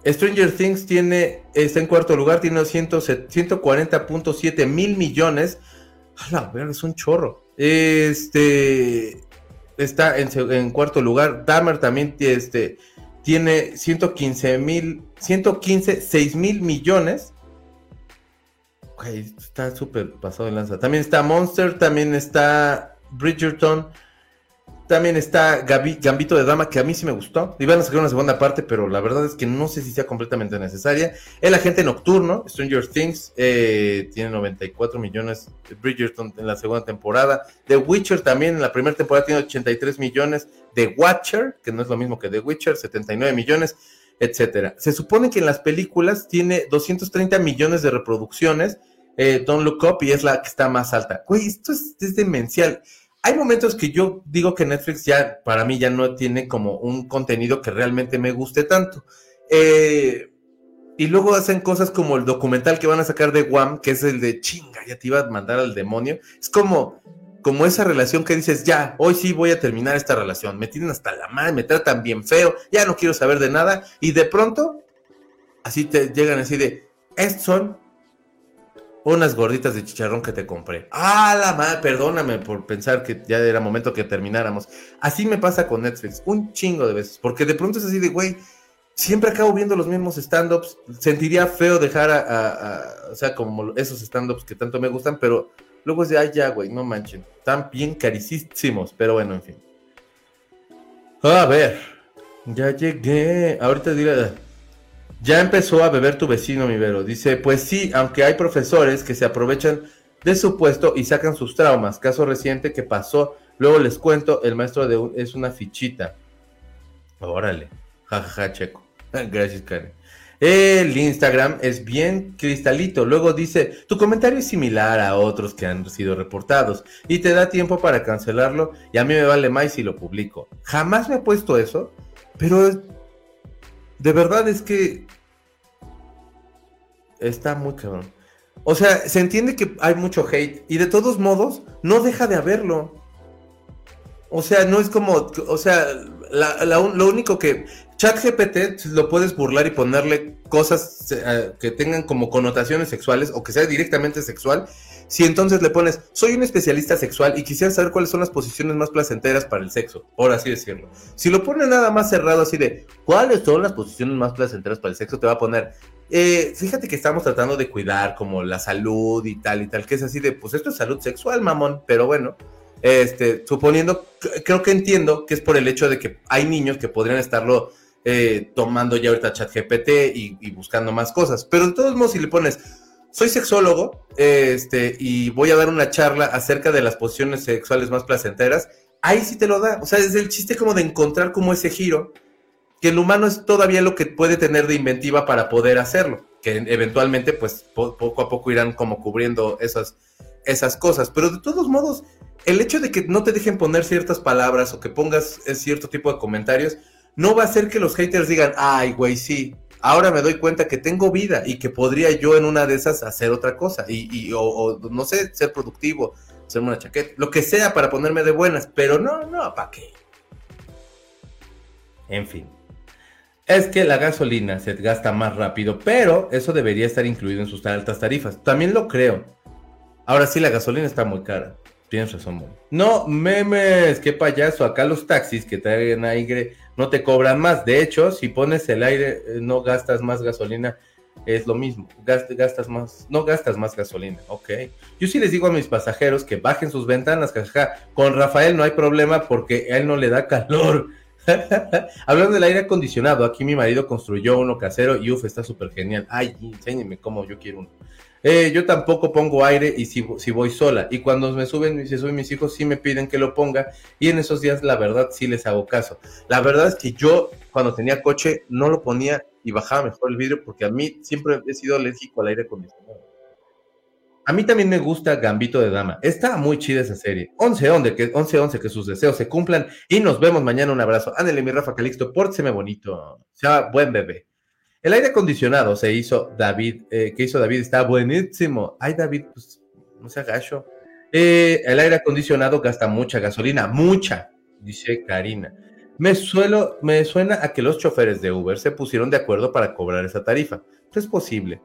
Stranger Things tiene, está en cuarto lugar, tiene 140.7 mil millones. A la es un chorro. Este está en, cuarto lugar. Dahmer también este, tiene 115 mil, 115, 6 mil millones. está súper pasado de lanza. También está Monster, también está Bridgerton, también está Gambito de Dama, que a mí sí me gustó. Iban a sacar una segunda parte, pero la verdad es que no sé si sea completamente necesaria. El agente nocturno, Stranger Things, eh, tiene 94 millones. Bridgerton en la segunda temporada. The Witcher también en la primera temporada tiene 83 millones. The Watcher, que no es lo mismo que The Witcher, 79 millones, etcétera. Se supone que en las películas tiene 230 millones de reproducciones. Eh, Don't Look Up y es la que está más alta. Güey, esto es, es demencial hay momentos que yo digo que Netflix ya, para mí, ya no tiene como un contenido que realmente me guste tanto. Eh, y luego hacen cosas como el documental que van a sacar de Guam, que es el de chinga, ya te iba a mandar al demonio. Es como, como esa relación que dices, ya, hoy sí voy a terminar esta relación. Me tienen hasta la madre, me tratan bien feo, ya no quiero saber de nada. Y de pronto, así te llegan así de, estos son unas gorditas de chicharrón que te compré. Ah, la madre, perdóname por pensar que ya era momento que termináramos. Así me pasa con Netflix, un chingo de veces, porque de pronto es así de, güey, siempre acabo viendo los mismos stand-ups. Sentiría feo dejar a, o sea, como esos stand-ups que tanto me gustan, pero luego es de, ay, ya, güey, no manchen. Están bien carísimos, pero bueno, en fin. A ver, ya llegué. Ahorita diré, ya empezó a beber tu vecino, mi Vero. Dice, pues sí, aunque hay profesores que se aprovechan de su puesto y sacan sus traumas. Caso reciente que pasó, luego les cuento, el maestro de es una fichita. Órale, jajaja, checo. Gracias, Karen. El Instagram es bien cristalito. Luego dice, tu comentario es similar a otros que han sido reportados y te da tiempo para cancelarlo y a mí me vale más si lo publico. Jamás me he puesto eso, pero de verdad es que está muy cabrón. O sea, se entiende que hay mucho hate y de todos modos no deja de haberlo. O sea, no es como, o sea, lo único que ChatGPT lo puedes burlar y ponerle cosas eh, que tengan como connotaciones sexuales o que sea directamente sexual si entonces le pones, soy un especialista sexual y quisiera saber cuáles son las posiciones más placenteras para el sexo, por así decirlo. Si lo pone nada más cerrado así de, ¿cuáles son las posiciones más placenteras para el sexo? Te va a poner, eh, fíjate que estamos tratando de cuidar como la salud y tal y tal, que es así de, pues esto es salud sexual, mamón, pero bueno, este, suponiendo, creo que entiendo que es por el hecho de que hay niños que podrían estarlo eh, tomando ya ahorita chat GPT y, y buscando más cosas, pero de todos modos si le pones, soy sexólogo este, y voy a dar una charla acerca de las posiciones sexuales más placenteras. Ahí sí te lo da. O sea, es el chiste como de encontrar como ese giro, que el humano es todavía lo que puede tener de inventiva para poder hacerlo, que eventualmente pues poco a poco irán como cubriendo esas, esas cosas. Pero de todos modos, el hecho de que no te dejen poner ciertas palabras o que pongas cierto tipo de comentarios, no va a hacer que los haters digan, ay, güey, sí, ahora me doy cuenta que tengo vida y que podría yo en una de esas hacer otra cosa y, o, no sé, ser productivo, hacerme una chaqueta, lo que sea para ponerme de buenas, pero no, no, ¿para qué? En fin. Es que la gasolina se gasta más rápido, pero eso debería estar incluido en sus altas tarifas. También lo creo. Ahora sí, la gasolina está muy cara. Tienes razón, No, memes, qué payaso. Acá los taxis que traen aire no te cobran más. De hecho, si pones el aire, eh, no gastas más gasolina es lo mismo, Gast- gastas más, no gastas más gasolina, ok. Yo sí les digo a mis pasajeros que bajen sus ventanas. Con Rafael no hay problema porque él no le da calor. Hablando del aire acondicionado, aquí mi marido construyó uno casero y uff, está súper genial. Ay, enséñenme cómo yo quiero uno. Eh, yo tampoco pongo aire y si, si voy sola. Y cuando me suben, se suben mis hijos, sí me piden que lo ponga. Y en esos días, la verdad, sí les hago caso. La verdad es que yo, cuando tenía coche, no lo ponía y bajaba mejor el vidrio porque a mí siempre he sido alérgico al aire acondicionado. A mí también me gusta Gambito de Dama. Está muy chida esa serie. 11-11, que, 11-11, que sus deseos se cumplan. Y nos vemos mañana. Un abrazo. Ándale, mi Rafa Calixto, pórteseme bonito. Sea buen bebé. El aire acondicionado se hizo David. Eh, ¿Qué hizo David? Está buenísimo. Ay, David, pues no se agacho. Eh, el aire acondicionado gasta mucha gasolina. Mucha, dice Karina. Me, suelo, me suena a que los choferes de Uber se pusieron de acuerdo para cobrar esa tarifa. Pues es posible.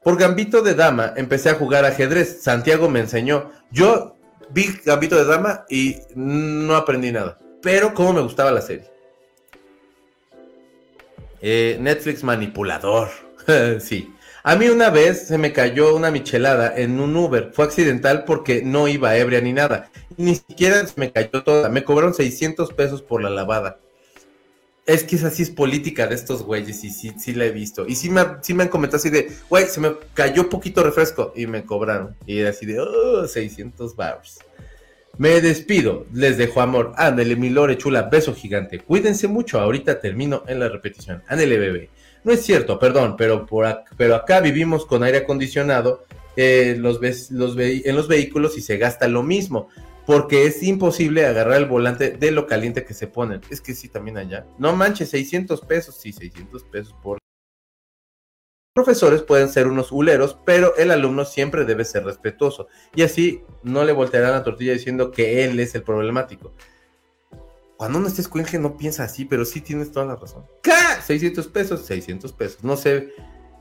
Por Gambito de Dama empecé a jugar ajedrez. Santiago me enseñó. Yo vi Gambito de Dama y no aprendí nada. Pero cómo me gustaba la serie. Eh, Netflix manipulador. sí. A mí una vez se me cayó una michelada en un Uber. Fue accidental porque no iba ebria ni nada. Ni siquiera se me cayó toda. Me cobraron 600 pesos por la lavada. Es que esa sí es política de estos güeyes y sí, sí la he visto. Y sí me, sí me han comentado así de, güey, se me cayó poquito refresco y me cobraron. Y era así de, oh, 600 bars. Me despido, les dejo amor. Ándele, mi lore chula, beso gigante. Cuídense mucho, ahorita termino en la repetición. Ándele, bebé. No es cierto, perdón, pero, por ac- pero acá vivimos con aire acondicionado eh, los en los vehículos y se gasta lo mismo. Porque es imposible agarrar el volante de lo caliente que se ponen. Es que sí, también allá. No manches, 600 pesos. Sí, 600 pesos por... Profesores pueden ser unos huleros, pero el alumno siempre debe ser respetuoso. Y así no le voltearán la tortilla diciendo que él es el problemático. Cuando uno está escuincle no piensa así, pero sí tienes toda la razón. ¿Qué? 600 pesos, 600 pesos. No sé,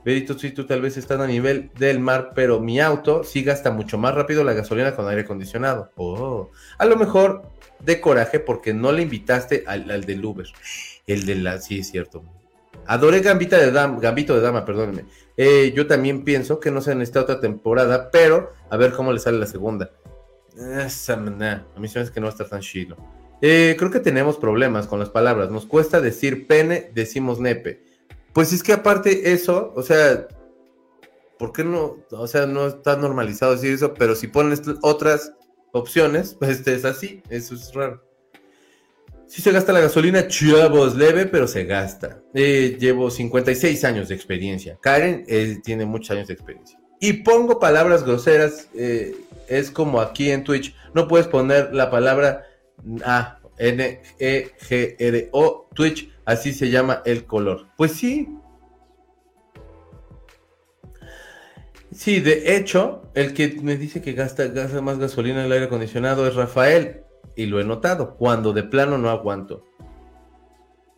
Berito, si tú tal vez estás a nivel del mar, pero mi auto sí gasta mucho más rápido la gasolina con aire acondicionado. Oh, a lo mejor de coraje porque no le invitaste al, al del Uber. El de la, sí, es cierto. Adoré Gambita de Dama, Gambito de Dama, perdónenme. Eh, yo también pienso que no se necesita otra temporada, pero a ver cómo le sale la segunda. Esa, nah, a mí se que no va a estar tan chido. Eh, creo que tenemos problemas con las palabras. Nos cuesta decir pene, decimos nepe. Pues es que aparte eso, o sea, ¿por qué no? O sea, no está normalizado decir eso, pero si pones otras opciones, pues este es así, eso es raro. Si se gasta la gasolina, chavos, leve, pero se gasta. Eh, llevo 56 años de experiencia. Karen tiene muchos años de experiencia. Y pongo palabras groseras, eh, es como aquí en Twitch, no puedes poner la palabra A, N, E, G, R, O, Twitch, así se llama el color. Pues sí. Sí, de hecho, el que me dice que gasta, gasta más gasolina en el aire acondicionado es Rafael. Y lo he notado, cuando de plano no aguanto.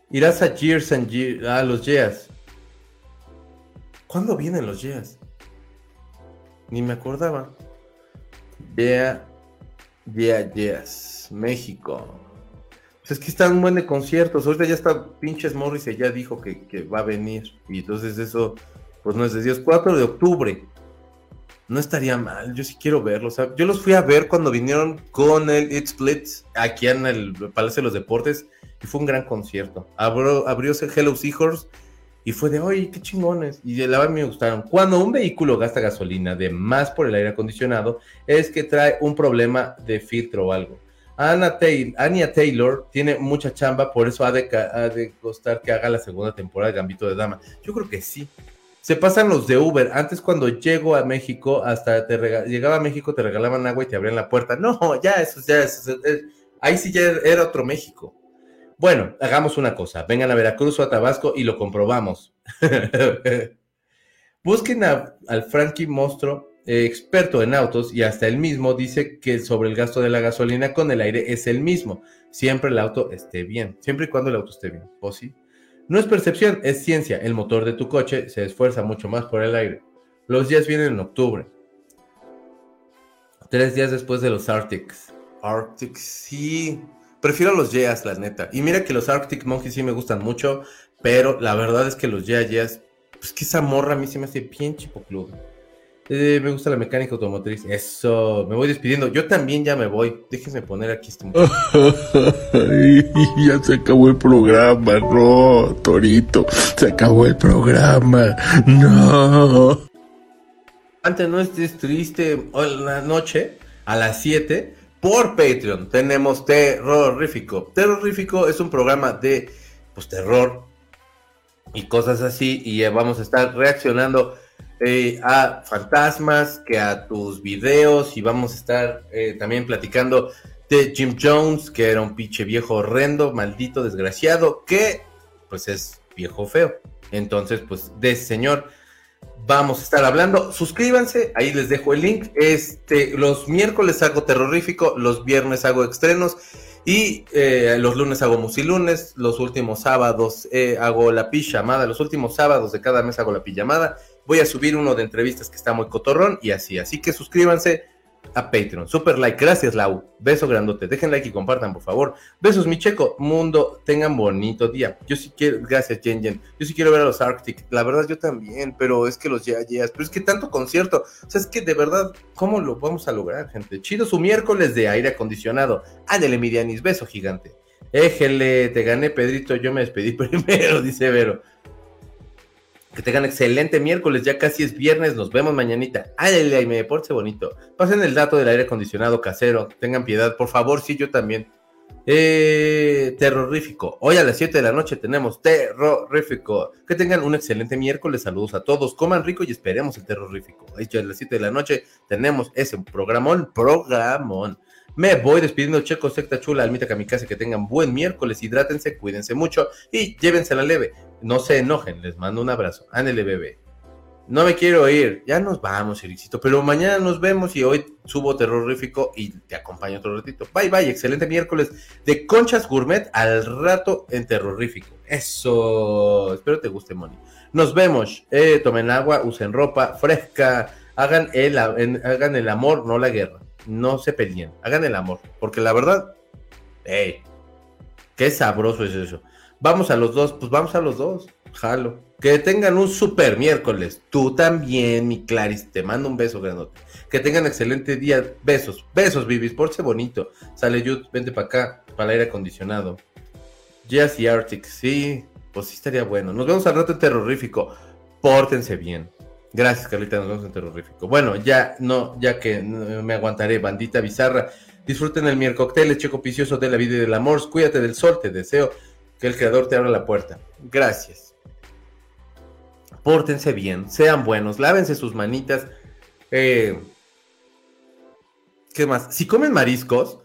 Irás a Years and Years, a los Yeas. ¿Cuándo vienen los Yeas? Ni me acordaba. Yeah, yeah, yes. México. Pues es que están un buen de conciertos. Ahorita ya está pinches Morris ya dijo que, que va a venir. Y entonces eso, pues no es de Dios. 4 de octubre. No estaría mal, yo sí quiero verlos. O sea, yo los fui a ver cuando vinieron con el It Splits aquí en el Palacio de los Deportes y fue un gran concierto. Abrió, abrióse Hello Seahorse y fue de, oye, qué chingones. Y la verdad me gustaron. Cuando un vehículo gasta gasolina de más por el aire acondicionado, es que trae un problema de filtro o algo. Anna Taylor, Anya Taylor tiene mucha chamba, por eso ha de, ha de costar que haga la segunda temporada de Gambito de Dama. Yo creo que sí. Se pasan los de Uber. Antes cuando llego a México, hasta te llegaba a México, te regalaban agua y te abrían la puerta. No, ya eso, ya eso, es, ahí sí ya era otro México. Bueno, hagamos una cosa. Vengan a Veracruz o a Tabasco y lo comprobamos. Busquen al Frankie Mostro, eh, experto en autos, y hasta él mismo dice que sobre el gasto de la gasolina con el aire es el mismo. Siempre el auto esté bien. Siempre y cuando el auto esté bien. ¿O sí? No es percepción, es ciencia. El motor de tu coche se esfuerza mucho más por el aire. Los días vienen en octubre. Tres días después de los Arctics. Arctics, sí. Prefiero los Yeas, la neta. Y mira que los Arctic Monkeys sí me gustan mucho, pero la verdad es que los Yeas Pues que esa morra a mí se me hace bien chipocluda. Eh, me gusta la mecánica automotriz. Eso, me voy despidiendo. Yo también ya me voy. Déjenme poner aquí este. ya se acabó el programa, no, Torito. Se acabó el programa, no. Antes no estés triste, hoy en la noche, a las 7, por Patreon, tenemos Terrorífico. Terrorífico es un programa de pues, terror y cosas así, y vamos a estar reaccionando eh, a fantasmas, que a tus videos, y vamos a estar eh, también platicando de Jim Jones, que era un pinche viejo horrendo, maldito, desgraciado, que pues es viejo feo. Entonces, pues de ese señor vamos a estar hablando. Suscríbanse, ahí les dejo el link. Este, los miércoles hago terrorífico, los viernes hago estrenos y eh, los lunes hago musilunes, los últimos sábados hago la pijamada, los últimos sábados de cada mes hago la pijamada. Voy a subir uno de entrevistas que está muy cotorrón y así. Así que suscríbanse a Patreon. Super like. Gracias, Lau. Beso grandote. Dejen like y compartan, por favor. Besos, mi checo. Mundo, tengan bonito día. Yo sí quiero, gracias, Jen. Yo sí quiero ver a los Arctic. La verdad, yo también, pero es que los ya. Pero es que tanto concierto. O sea, es que de verdad, ¿cómo lo vamos a lograr, gente? Chido su miércoles de aire acondicionado. Ándale, Mirianis. Beso gigante. Éjele, te gané, Pedrito. Yo me despedí primero, dice Vero. Que tengan excelente miércoles, ya casi es viernes, nos vemos mañanita. Ay, ay, me porte bonito. Pasen el dato del aire acondicionado casero, tengan piedad, por favor, sí, yo también. Eh, terrorífico. Hoy a las 7 de la noche tenemos terrorífico. Que tengan un excelente miércoles. Saludos a todos. Coman rico y esperemos el terrorífico. Hoy a las 7 de la noche tenemos ese programón, programón. Me voy despidiendo, Checo, secta chula, almita kamikaze, que tengan buen miércoles, hidrátense, cuídense mucho y llévensela leve. No se enojen, les mando un abrazo. Ándele, bebé. No me quiero ir. Ya nos vamos, Ericito. Pero mañana nos vemos y hoy subo terrorífico y te acompaño otro ratito. Bye, bye. Excelente miércoles de Conchas Gourmet al rato en terrorífico. Eso. Espero te guste, Moni. Nos vemos. Eh, tomen agua, usen ropa fresca. Hagan el, hagan el amor, no la guerra. No se peleen. Hagan el amor. Porque la verdad, hey, qué sabroso es eso. Vamos a los dos, pues vamos a los dos. Jalo. Que tengan un super miércoles. Tú también, mi Claris. Te mando un beso grandote. Que tengan excelente día. Besos. Besos, Bibis. Porse bonito. Sale Yud, vente para acá. Para el aire acondicionado. Jazz y Arctic. Sí, pues sí estaría bueno. Nos vemos al rato en terrorífico. Pórtense bien. Gracias, Carlita. Nos vemos en terrorífico. Bueno, ya no, ya que me aguantaré. Bandita bizarra. Disfruten el miércoles, checo picioso de la vida y del amor. Cuídate del sol. Te deseo que el creador te abra la puerta. Gracias. Pórtense bien, sean buenos, lávense sus manitas. Eh, ¿Qué más? Si comen mariscos,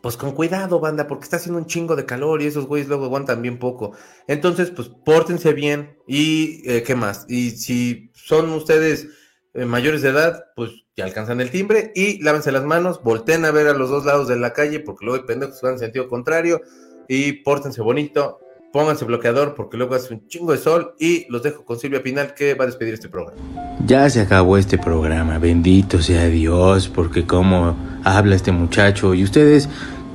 pues con cuidado, banda, porque está haciendo un chingo de calor y esos güeyes luego aguantan bien poco. Entonces, pues pórtense bien y eh, ¿qué más? Y si son ustedes eh, mayores de edad, pues ya alcanzan el timbre y lávense las manos, volteen a ver a los dos lados de la calle porque luego hay pendejos que van en sentido contrario y pórtense bonito, pónganse bloqueador porque luego hace un chingo de sol y los dejo con Silvia Pinal que va a despedir este programa. Ya se acabó este programa, bendito sea Dios, porque como habla este muchacho y ustedes